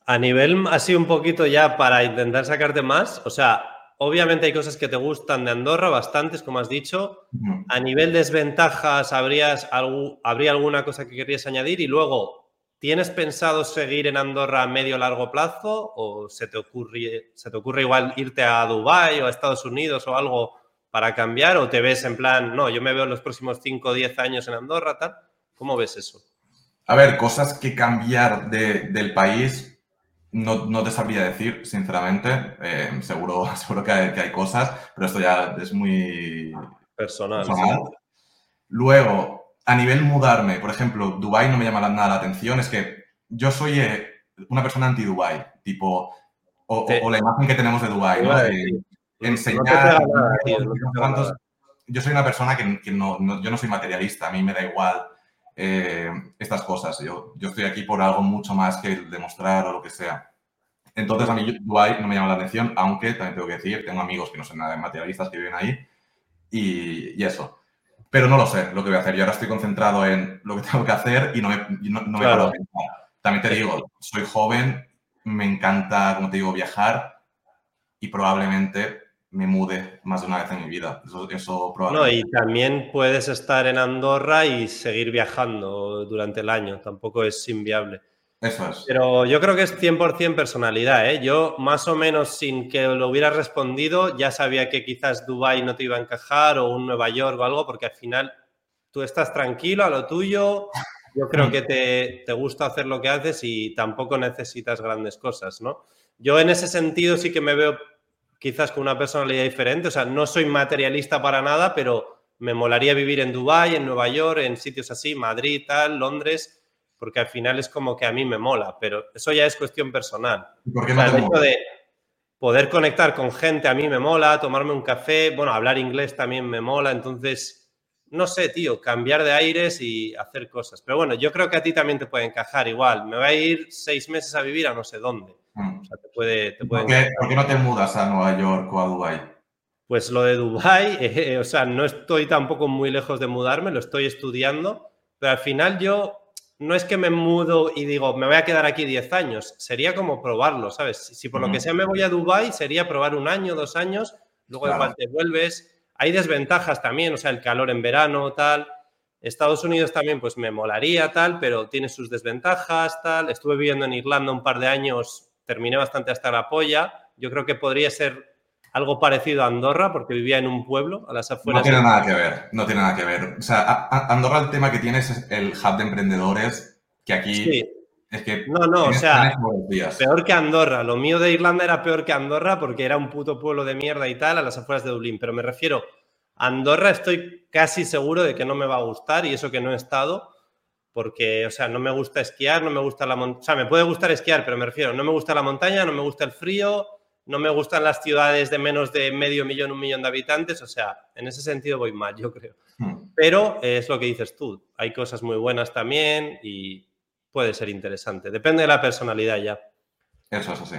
A nivel así un poquito ya para intentar sacarte más, o sea, obviamente hay cosas que te gustan de Andorra, bastantes, como has dicho. A nivel desventajas, ¿habrías, ¿habría alguna cosa que querías añadir? Y luego, ¿Tienes pensado seguir en Andorra a medio largo plazo o se te ocurre, se te ocurre igual irte a Dubái o a Estados Unidos o algo para cambiar o te ves en plan, no, yo me veo en los próximos 5 o 10 años en Andorra, tal? ¿Cómo ves eso? A ver, cosas que cambiar del país no, te sabría decir, sinceramente. Eh, seguro seguro que hay, cosas, pero esto ya es muy personal. Luego, a nivel mudarme, por ejemplo, Dubai no me llama nada la atención, es que yo soy eh, una persona anti-Dubai, tipo, o, la imagen que tenemos de Dubai, ¿no? enseñar... yo soy una persona que, no, yo no soy materialista, a mí me da igual eh, estas cosas. Yo, yo estoy aquí por algo mucho más que demostrar o lo que sea. Entonces, a mí Dubai no me llama la atención, aunque también tengo que decir, tengo amigos que no son nada materialistas que viven ahí y, y eso. Pero no lo sé lo que voy a hacer. Yo ahora estoy concentrado en lo que tengo que hacer y no me, no, me a pensar. También te digo, soy joven, me encanta, como te digo, viajar y probablemente me mude más de una vez en mi vida. Eso, eso probablemente. No, y también puedes estar en Andorra y seguir viajando durante el año. Tampoco es inviable. Eso es. Pero yo creo que es 100% personalidad. ¿eh? Yo, más o menos, sin que lo hubieras respondido, ya sabía que quizás Dubai no te iba a encajar o un Nueva York o algo, porque al final tú estás tranquilo a lo tuyo. Yo creo que te, te gusta hacer lo que haces y tampoco necesitas grandes cosas, ¿no? Yo en ese sentido sí que me veo quizás con una personalidad diferente. O sea, no soy materialista para nada, pero me molaría vivir en Dubai, en Nueva York, en sitios así, Madrid, tal, Londres porque al final es como que a mí me mola, pero eso ya es cuestión personal. ¿Por qué no el hecho de poder conectar con gente a mí me mola, tomarme un café, bueno, hablar inglés también me mola, entonces, no sé, tío, cambiar de aires y hacer cosas. Pero bueno, yo creo que a ti también te puede encajar igual. Me voy a ir seis meses a vivir a no sé dónde. Mm. O sea, te puede, ¿Por, qué, no te mudas a Nueva York o a Dubái? Pues lo de Dubái, eh, o sea, no estoy tampoco muy lejos de mudarme, lo estoy estudiando, pero al final yo no es que me mudo y digo, me voy a quedar aquí 10 años, sería como probarlo, ¿sabes? Si, por lo que sea me voy a Dubai sería probar un año, dos años, luego igual te vuelves. Hay desventajas también, o sea, el calor en verano, tal. Estados Unidos también, pues me molaría, tal, pero tiene sus desventajas, tal. Estuve viviendo en Irlanda un par de años, terminé bastante hasta la polla. Yo creo que podría ser algo parecido a Andorra, porque vivía en un pueblo a las afueras. No tiene nada que ver, no tiene nada que ver. O sea, Andorra el tema que tiene es el hub de emprendedores, que aquí es que... No, no, o sea, peor que Andorra. Lo mío de Irlanda era peor que Andorra porque era un puto pueblo de mierda y tal a las afueras de Dublín, pero me refiero, Andorra estoy casi seguro de que no me va a gustar y eso que no he estado. Porque, o sea, no me gusta esquiar, no me gusta la montaña. O sea, me puede gustar esquiar, pero me refiero, no me gusta la montaña, no me gusta el frío, no me gustan las ciudades de menos de medio millón, un millón de habitantes, o sea, en ese sentido voy mal, yo creo. Hmm. Pero es lo que dices tú, hay cosas muy buenas también y puede ser interesante, depende de la personalidad ya. Eso es así.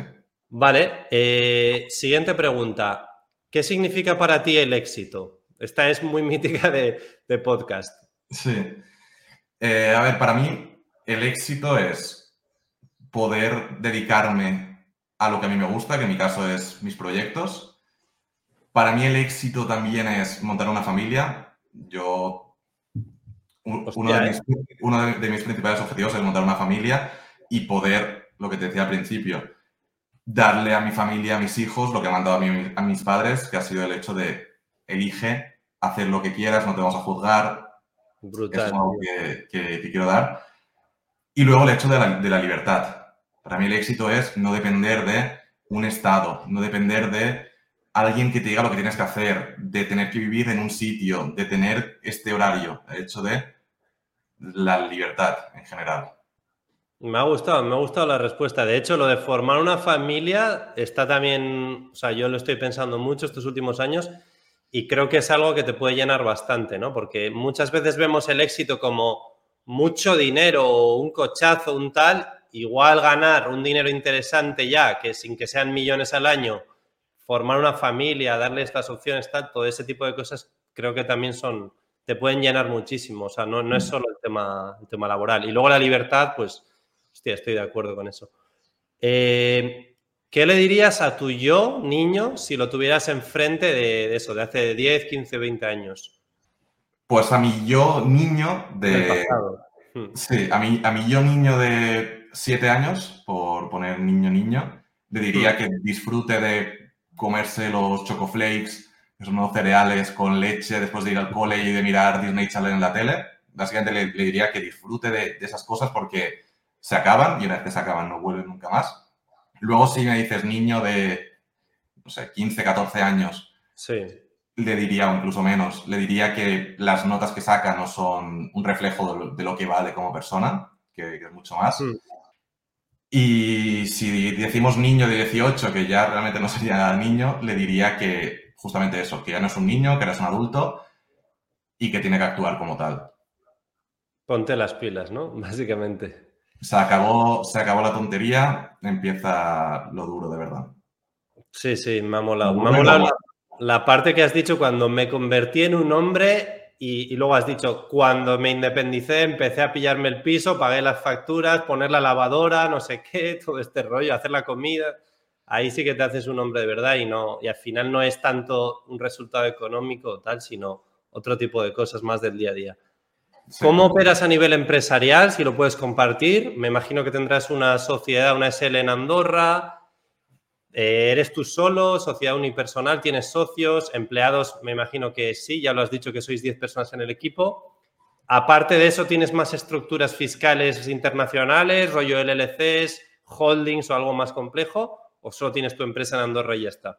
Vale, eh, siguiente pregunta. ¿Qué significa para ti el éxito? Esta es muy mítica de, podcast. Sí. Eh, a ver, para mí el éxito es poder dedicarme a lo que a mí me gusta, que en mi caso es mis proyectos. Para mí el éxito también es montar una familia. Yo, uno, de mis, ¿eh? uno de mis principales objetivos es montar una familia y poder, lo que te decía al principio, darle a mi familia, a mis hijos, lo que han mandado a, mis padres, que ha sido el hecho de elige, hacer lo que quieras, no te vamos a juzgar. Brutal. Es algo que, quiero dar. Y luego el hecho de la, libertad. Para mí el éxito es no depender de un Estado, no depender de alguien que te diga lo que tienes que hacer, de tener que vivir en un sitio, de tener este horario. El hecho de la libertad en general. Me ha gustado, me ha gustado la respuesta. De hecho, lo de formar una familia está también, o sea, yo lo estoy pensando mucho estos últimos años y creo que es algo que te puede llenar bastante, ¿no? Porque muchas veces vemos el éxito como mucho dinero, un cochazo, un tal, igual ganar un dinero interesante ya, que sin que sean millones al año, formar una familia, darle estas opciones, tal, todo ese tipo de cosas, creo que también son, te pueden llenar muchísimo. O sea, no, no es mm. solo el tema, el tema laboral. Y luego la libertad, pues Hostia, estoy de acuerdo con eso. Eh, ¿Qué le dirías a tu yo, niño, si lo tuvieras enfrente de, eso, de hace 10, 15, 20 años? Pues a mi yo, niño de... Hmm. Sí, a mi, a mi yo, niño de 7 años, por poner niño, niño, le diría hmm. que disfrute de comerse los chocoflakes, esos nuevos cereales con leche después de ir al cole y de mirar Disney Channel en la tele. Básicamente le, diría que disfrute de, de esas cosas porque se acaban y una vez que se acaban no vuelven nunca más. Luego si me dices niño de, no sé, 15, 14 años, sí. le diría, o incluso menos, le diría que las notas que saca no son un reflejo de lo, que vale como persona, que, es mucho más. Mm. Y si decimos niño de 18, que ya realmente no sería niño, le diría que justamente eso, que ya no es un niño, que eres un adulto y que tiene que actuar como tal. Ponte las pilas, ¿no? Básicamente. Se acabó, se acabó la tontería, empieza lo duro, de verdad. Sí, sí, me ha molado. Me ha molado la, parte que has dicho cuando me convertí en un hombre y, luego has dicho, cuando me independicé empecé a pillarme el piso, pagué las facturas, poner la lavadora, no sé qué, todo este rollo, hacer la comida. Ahí sí que te haces un hombre de verdad y, no, y al final no es tanto un resultado económico o tal, sino otro tipo de cosas más del día a día. ¿Cómo operas a nivel empresarial? Si lo puedes compartir. Me imagino que tendrás una sociedad, una SL en Andorra. Eh, ¿Eres tú solo? ¿Sociedad unipersonal? ¿Tienes socios? ¿Empleados? Me imagino que sí, ya lo has dicho que sois 10 personas en el equipo. Aparte de eso, ¿tienes más estructuras fiscales internacionales, rollo LLCs, holdings o algo más complejo? ¿O solo tienes tu empresa en Andorra y ya está?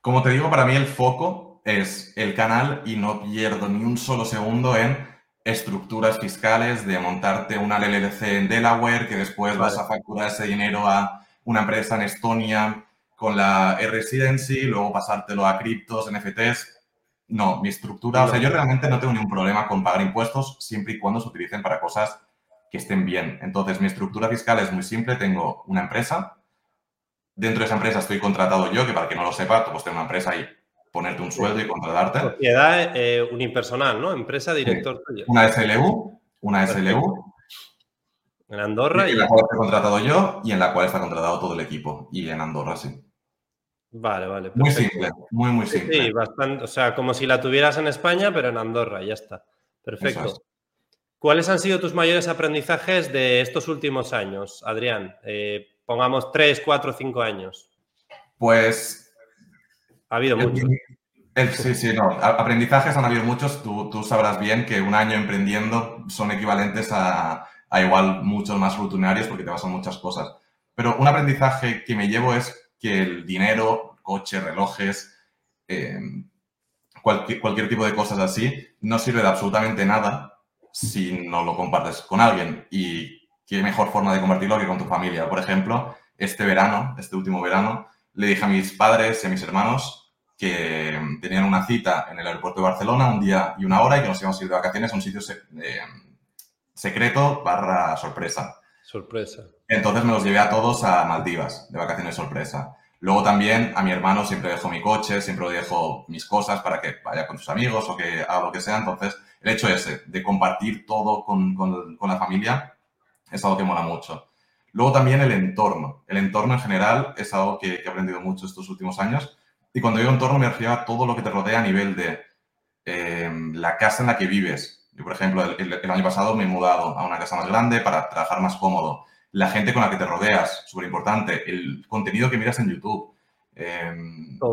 Como te digo, para mí el foco es el canal y no pierdo ni un solo segundo en estructuras fiscales, de montarte una LLC en Delaware, que después vas a facturar ese dinero a una empresa en Estonia con la e-residency, luego pasártelo a criptos, NFTs. No, mi estructura, o sea, yo realmente no tengo ningún problema con pagar impuestos siempre y cuando se utilicen para cosas que estén bien. Entonces, mi estructura fiscal es muy simple. Tengo una empresa. Dentro de esa empresa estoy contratado yo, que para que no lo sepa, tú puedes tener una empresa y ponerte un sueldo y contratarte. Sociedad eh, unipersonal, ¿no? Empresa, director. Una SLU, una SLU. En Andorra. En la cual estoy contratado yo y en la cual está contratado todo el equipo. Y en Andorra, sí. Vale, vale. Muy simple, muy, muy simple. Sí, bastante. O sea, como si la tuvieras en España, pero en Andorra, ya está. Perfecto. ¿Cuáles han sido tus mayores aprendizajes de estos últimos años, Adrián? Eh, pongamos tres, cuatro, cinco años. Pues ha habido muchos. sí, sí, no. Aprendizajes han habido muchos. Tú, sabrás bien que un año emprendiendo son equivalentes a, igual muchos más rutinarios porque te pasan muchas cosas. Pero un aprendizaje que me llevo es que el dinero, coche, relojes, em, cualquier, cualquier tipo de cosas así, no sirve de absolutamente nada si no lo compartes con alguien. Y qué mejor forma de compartirlo que con tu familia. Por ejemplo, este verano, este último verano, le dije a mis padres y a mis hermanos que tenían una cita en el aeropuerto de Barcelona un día y una hora y que nos íbamos a ir de vacaciones a un sitio eh, secreto barra sorpresa. Sorpresa. Entonces me los llevé a todos a Maldivas, de vacaciones sorpresa. Luego también a mi hermano siempre dejo mi coche, siempre dejo mis cosas para que vaya con sus amigos o que haga lo que sea. Entonces, el hecho ese de compartir todo con, con, con la familia es algo que mola mucho. Luego también el entorno. El entorno en general es algo que, que, he aprendido mucho estos últimos años. Y cuando digo entorno me refiero a todo lo que te rodea a nivel de eh, la casa en la que vives. Yo, por ejemplo, el, el, año pasado me he mudado a una casa más grande para trabajar más cómodo. La gente con la que te rodeas, súper importante. El contenido que miras en YouTube. Eh,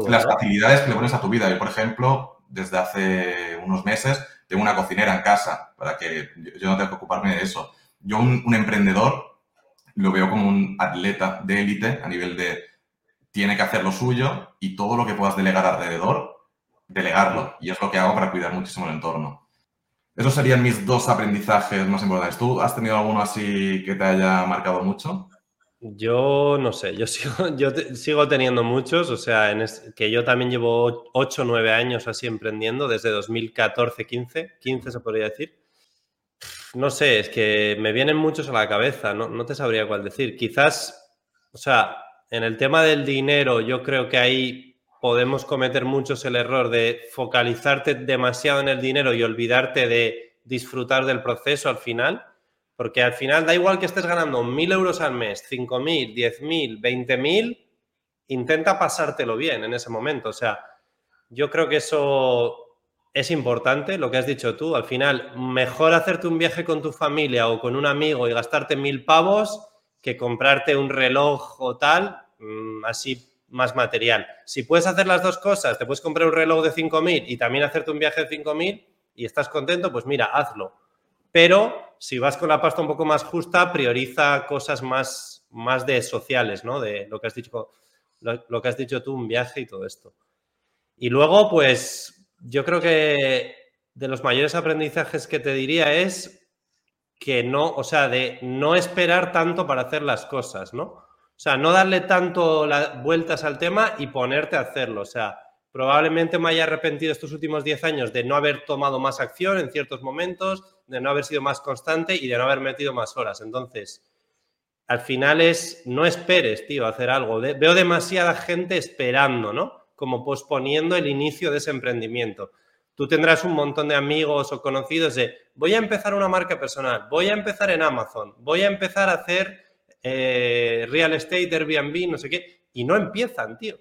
las facilidades que le pones a tu vida. Yo, por ejemplo, desde hace unos meses tengo una cocinera en casa para que yo no tenga que ocuparme de eso. Yo, un, un emprendedor, lo veo como un atleta de élite a nivel de tiene que hacer lo suyo y todo lo que puedas delegar alrededor, delegarlo. Y es lo que hago para cuidar muchísimo el entorno. Esos serían mis dos aprendizajes más importantes. ¿Tú has tenido alguno así que te haya marcado mucho? Yo no sé, yo sigo, yo sigo teniendo muchos, o sea, que yo también llevo 8 o 9 años así emprendiendo, desde 2014, 15, 15 se podría decir. No sé, es que me vienen muchos a la cabeza, no, no te sabría cuál decir. Quizás, o sea, en el tema del dinero, yo creo que ahí podemos cometer muchos el error de focalizarte demasiado en el dinero y olvidarte de disfrutar del proceso al final, porque al final da igual que estés ganando mil euros al mes, cinco mil, diez mil, veinte mil, intenta pasártelo bien en ese momento. O sea, yo creo que eso es importante lo que has dicho tú. Al final, mejor hacerte un viaje con tu familia o con un amigo y gastarte mil pavos que comprarte un reloj o tal, mmm, así más material. Si puedes hacer las dos cosas, te puedes comprar un reloj de 5.000 y también hacerte un viaje de 5.000 y estás contento, pues mira, hazlo. Pero si vas con la pasta un poco más justa, prioriza cosas más, más de sociales, ¿no? De lo que has dicho, lo que has dicho tú, un viaje y todo esto. Y luego, pues yo creo que de los mayores aprendizajes que te diría es que no, o sea, de no esperar tanto para hacer las cosas, ¿no? O sea, no darle tanto las vueltas al tema y ponerte a hacerlo. O sea, probablemente me haya arrepentido estos últimos 10 años de no haber tomado más acción en ciertos momentos, de no haber sido más constante y de no haber metido más horas. Entonces, al final es, no esperes, tío, hacer algo. Veo demasiada gente esperando, ¿no? como posponiendo el inicio de ese emprendimiento. Tú tendrás un montón de amigos o conocidos de voy a empezar una marca personal, voy a empezar en Amazon, voy a empezar a hacer eh, real estate, Airbnb, no sé qué, y no empiezan, tío.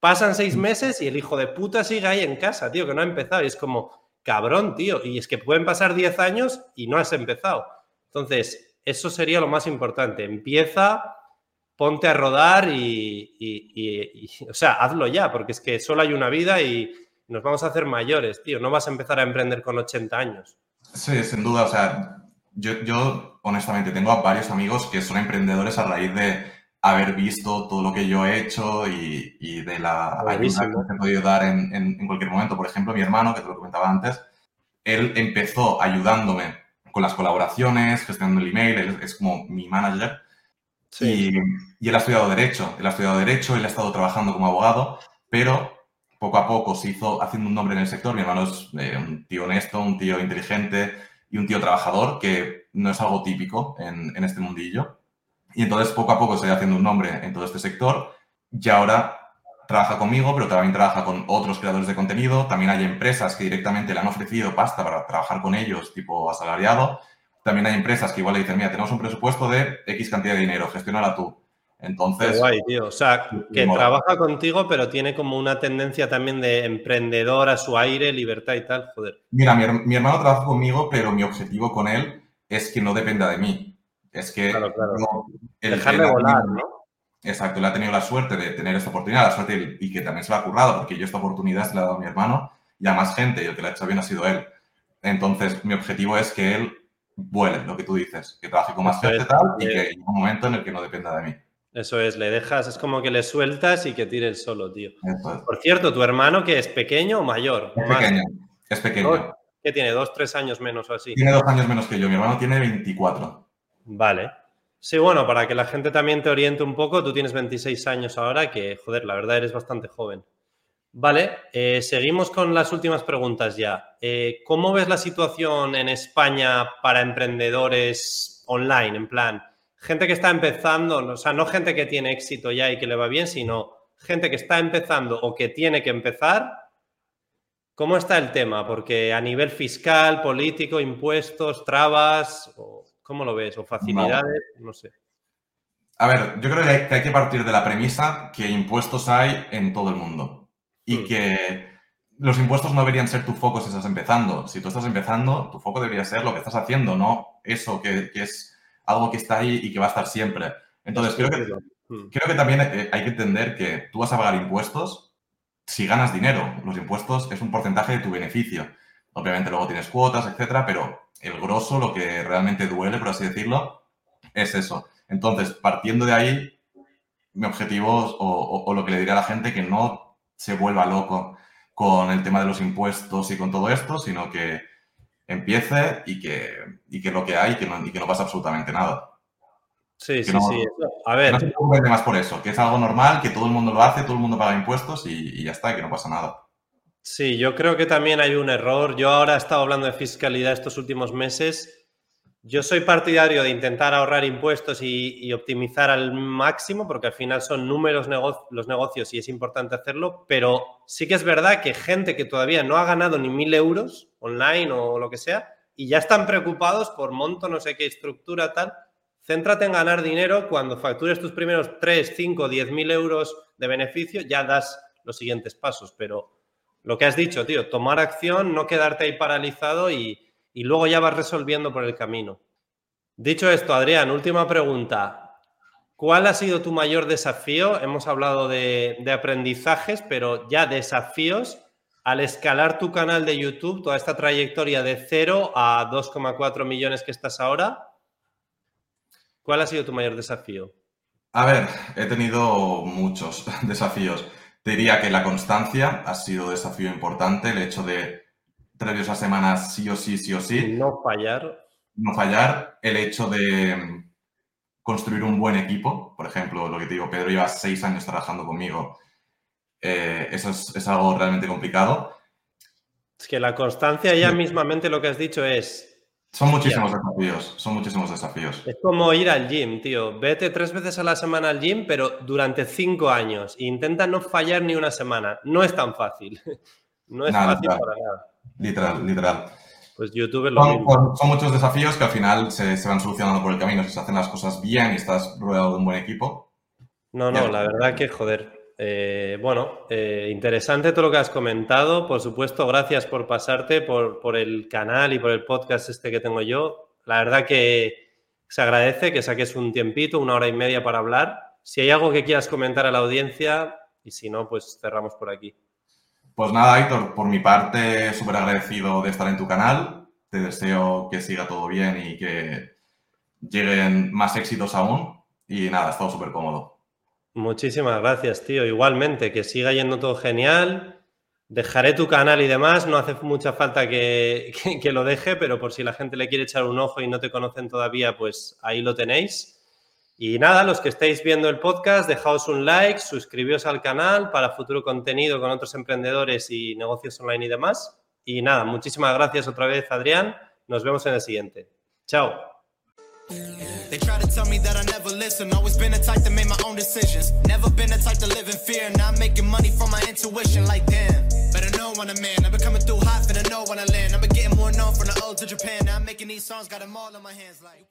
Pasan seis mm. meses y el hijo de puta sigue ahí en casa, tío, que no ha empezado. Y es como, cabrón, tío. Y es que pueden pasar diez años y no has empezado. Entonces, eso sería lo más importante. Empieza ponte a rodar y, y, y, y, o sea, hazlo ya, porque es que solo hay una vida y nos vamos a hacer mayores, tío. No vas a empezar a emprender con 80 años. Sí, sin duda. O sea, yo, yo honestamente tengo a varios amigos que son emprendedores a raíz de haber visto todo lo que yo he hecho y, y de la ayuda que he podido dar en, en, en, cualquier momento. Por ejemplo, mi hermano, que te lo comentaba antes, él empezó ayudándome con las colaboraciones, gestionando el email, él es como mi manager. Sí. Y, y, él ha estudiado Derecho, él ha estudiado Derecho, él ha estado trabajando como abogado, pero poco a poco se hizo haciendo un nombre en el sector. Mi hermano es eh, un tío honesto, un tío inteligente y un tío trabajador, que no es algo típico en, en este mundillo. Y entonces poco a poco se ha haciendo un nombre en todo este sector y ahora trabaja conmigo, pero también trabaja con otros creadores de contenido. También hay empresas que directamente le han ofrecido pasta para trabajar con ellos, tipo asalariado. También hay empresas que igual le dicen, mira, tenemos un presupuesto de X cantidad de dinero, gestiónala tú. Entonces... Qué guay, tío. O sea, que trabaja contigo, pero tiene como una tendencia también de emprendedor a su aire, libertad y tal, joder. Mira, mi, mi hermano trabaja conmigo, pero mi objetivo con él es que no dependa de mí. Es que... Claro, claro. No, el, Dejarle el, volar, ¿no? Exacto, él ha tenido la suerte de tener esta oportunidad, la suerte y que también se lo ha currado, porque yo esta oportunidad se la he dado a mi hermano y a más gente, y el que la ha hecho bien ha sido él. Entonces, mi objetivo es que él vuele, lo que tú dices, que trabaje con más gente tal, y que llegue un momento en el que no dependa de mí. Eso es, le dejas, es como que le sueltas y que tire el solo, tío. Por cierto, ¿tu hermano que es pequeño o mayor? Es pequeño, es pequeño. ¿Qué tiene? ¿Dos, tres años menos o así? Tiene dos años menos que yo, mi hermano tiene 24. Vale. Sí, bueno, para que la gente también te oriente un poco, tú tienes 26 años ahora, que, joder, la verdad eres bastante joven. Vale, eh, seguimos con las últimas preguntas ya. Eh, ¿Cómo ves la situación en España para emprendedores online? En plan, gente que está empezando, o sea, no gente que tiene éxito ya y que le va bien, sino gente que está empezando o que tiene que empezar. ¿Cómo está el tema? Porque a nivel fiscal, político, impuestos, trabas, ¿cómo lo ves? ¿O facilidades? No sé. A ver, yo creo que hay que partir de la premisa que impuestos hay en todo el mundo y mm. que los impuestos no deberían ser tu foco si estás empezando. Si tú estás empezando, tu foco debería ser lo que estás haciendo, no eso que, es algo que está ahí y que va a estar siempre. Entonces, creo que, mm. creo que también eh, hay que entender que tú vas a pagar impuestos si ganas dinero. Los impuestos es un porcentaje de tu beneficio. Obviamente luego tienes cuotas, etcétera, pero el grosso, lo que realmente duele, por así decirlo, es eso. Entonces, partiendo de ahí, mi objetivo o, o lo que le diría a la gente que no se vuelva loco con el tema de los impuestos y con todo esto, sino que empiece y que, y que lo que hay que no, y que no pasa absolutamente nada. Sí, sí, sí. A ver. No se preocupe más por eso, que es algo normal, que todo el mundo lo hace, todo el mundo paga impuestos y, y ya está, que no pasa nada. Sí, yo creo que también hay un error. Yo ahora he estado hablando de fiscalidad estos últimos meses yo soy partidario de intentar ahorrar impuestos y, optimizar al máximo, porque al final son números los negocios y es importante hacerlo, pero sí que es verdad que gente que todavía no ha ganado ni mil euros online o lo que sea, y ya están preocupados por monto, no sé qué estructura, tal, céntrate en ganar dinero. Cuando factures tus primeros 3, 5, 10 mil euros de beneficio, ya das los siguientes pasos, pero lo que has dicho, tío, tomar acción, no quedarte ahí paralizado y y luego ya vas resolviendo por el camino. Dicho esto, Adrián, última pregunta. ¿Cuál ha sido tu mayor desafío? Hemos hablado de, aprendizajes, pero ya desafíos al escalar tu canal de YouTube, toda esta trayectoria de cero a 2,4 millones que estás ahora. ¿Cuál ha sido tu mayor desafío? A ver, he tenido muchos desafíos. Te diría que la constancia ha sido un desafío importante, el hecho de tres a semanas sí o sí, sí o sí. No fallar. No fallar. El hecho de mm, construir un buen equipo. Por ejemplo, lo que te digo, Pedro lleva seis años trabajando conmigo. Eh, eso es, algo realmente complicado. Es que la constancia ya mismamente lo que has dicho es... Son muchísimos desafíos, son muchísimos desafíos. Es como ir al gym, tío. Vete tres veces a la semana al gym, pero durante cinco años. Intenta no fallar ni una semana. No es tan fácil. No es fácil para nada. Literal, literal. Pues YouTube es lo son, mismo. son muchos desafíos que al final se, van solucionando por el camino. Si se hacen las cosas bien y estás rodeado de un buen equipo. No, no, la verdad que joder. Eh, bueno, eh, interesante todo lo que has comentado. Por supuesto, gracias por pasarte por, por el canal y por el podcast este que tengo yo. La verdad que se agradece que saques un tiempito, una hora y media para hablar. Si hay algo que quieras comentar a la audiencia y si no, pues cerramos por aquí. Pues nada, Aitor, por mi parte, súper agradecido de estar en tu canal. Te deseo que siga todo bien y que lleguen más éxitos aún. Y nada, he estado súper cómodo. Muchísimas gracias, tío. Igualmente, que siga yendo todo genial. Dejaré tu canal y demás. No hace mucha falta que, que lo deje, pero por si la gente le quiere echar un ojo y no te conocen todavía, pues ahí lo tenéis. Y nada, los que estáis viendo el podcast, dejaos un like, suscribíos al canal para futuro contenido con otros emprendedores y negocios online y demás. Y nada, muchísimas gracias otra vez, Adrián. Nos vemos en el siguiente. Chao. To. Now in.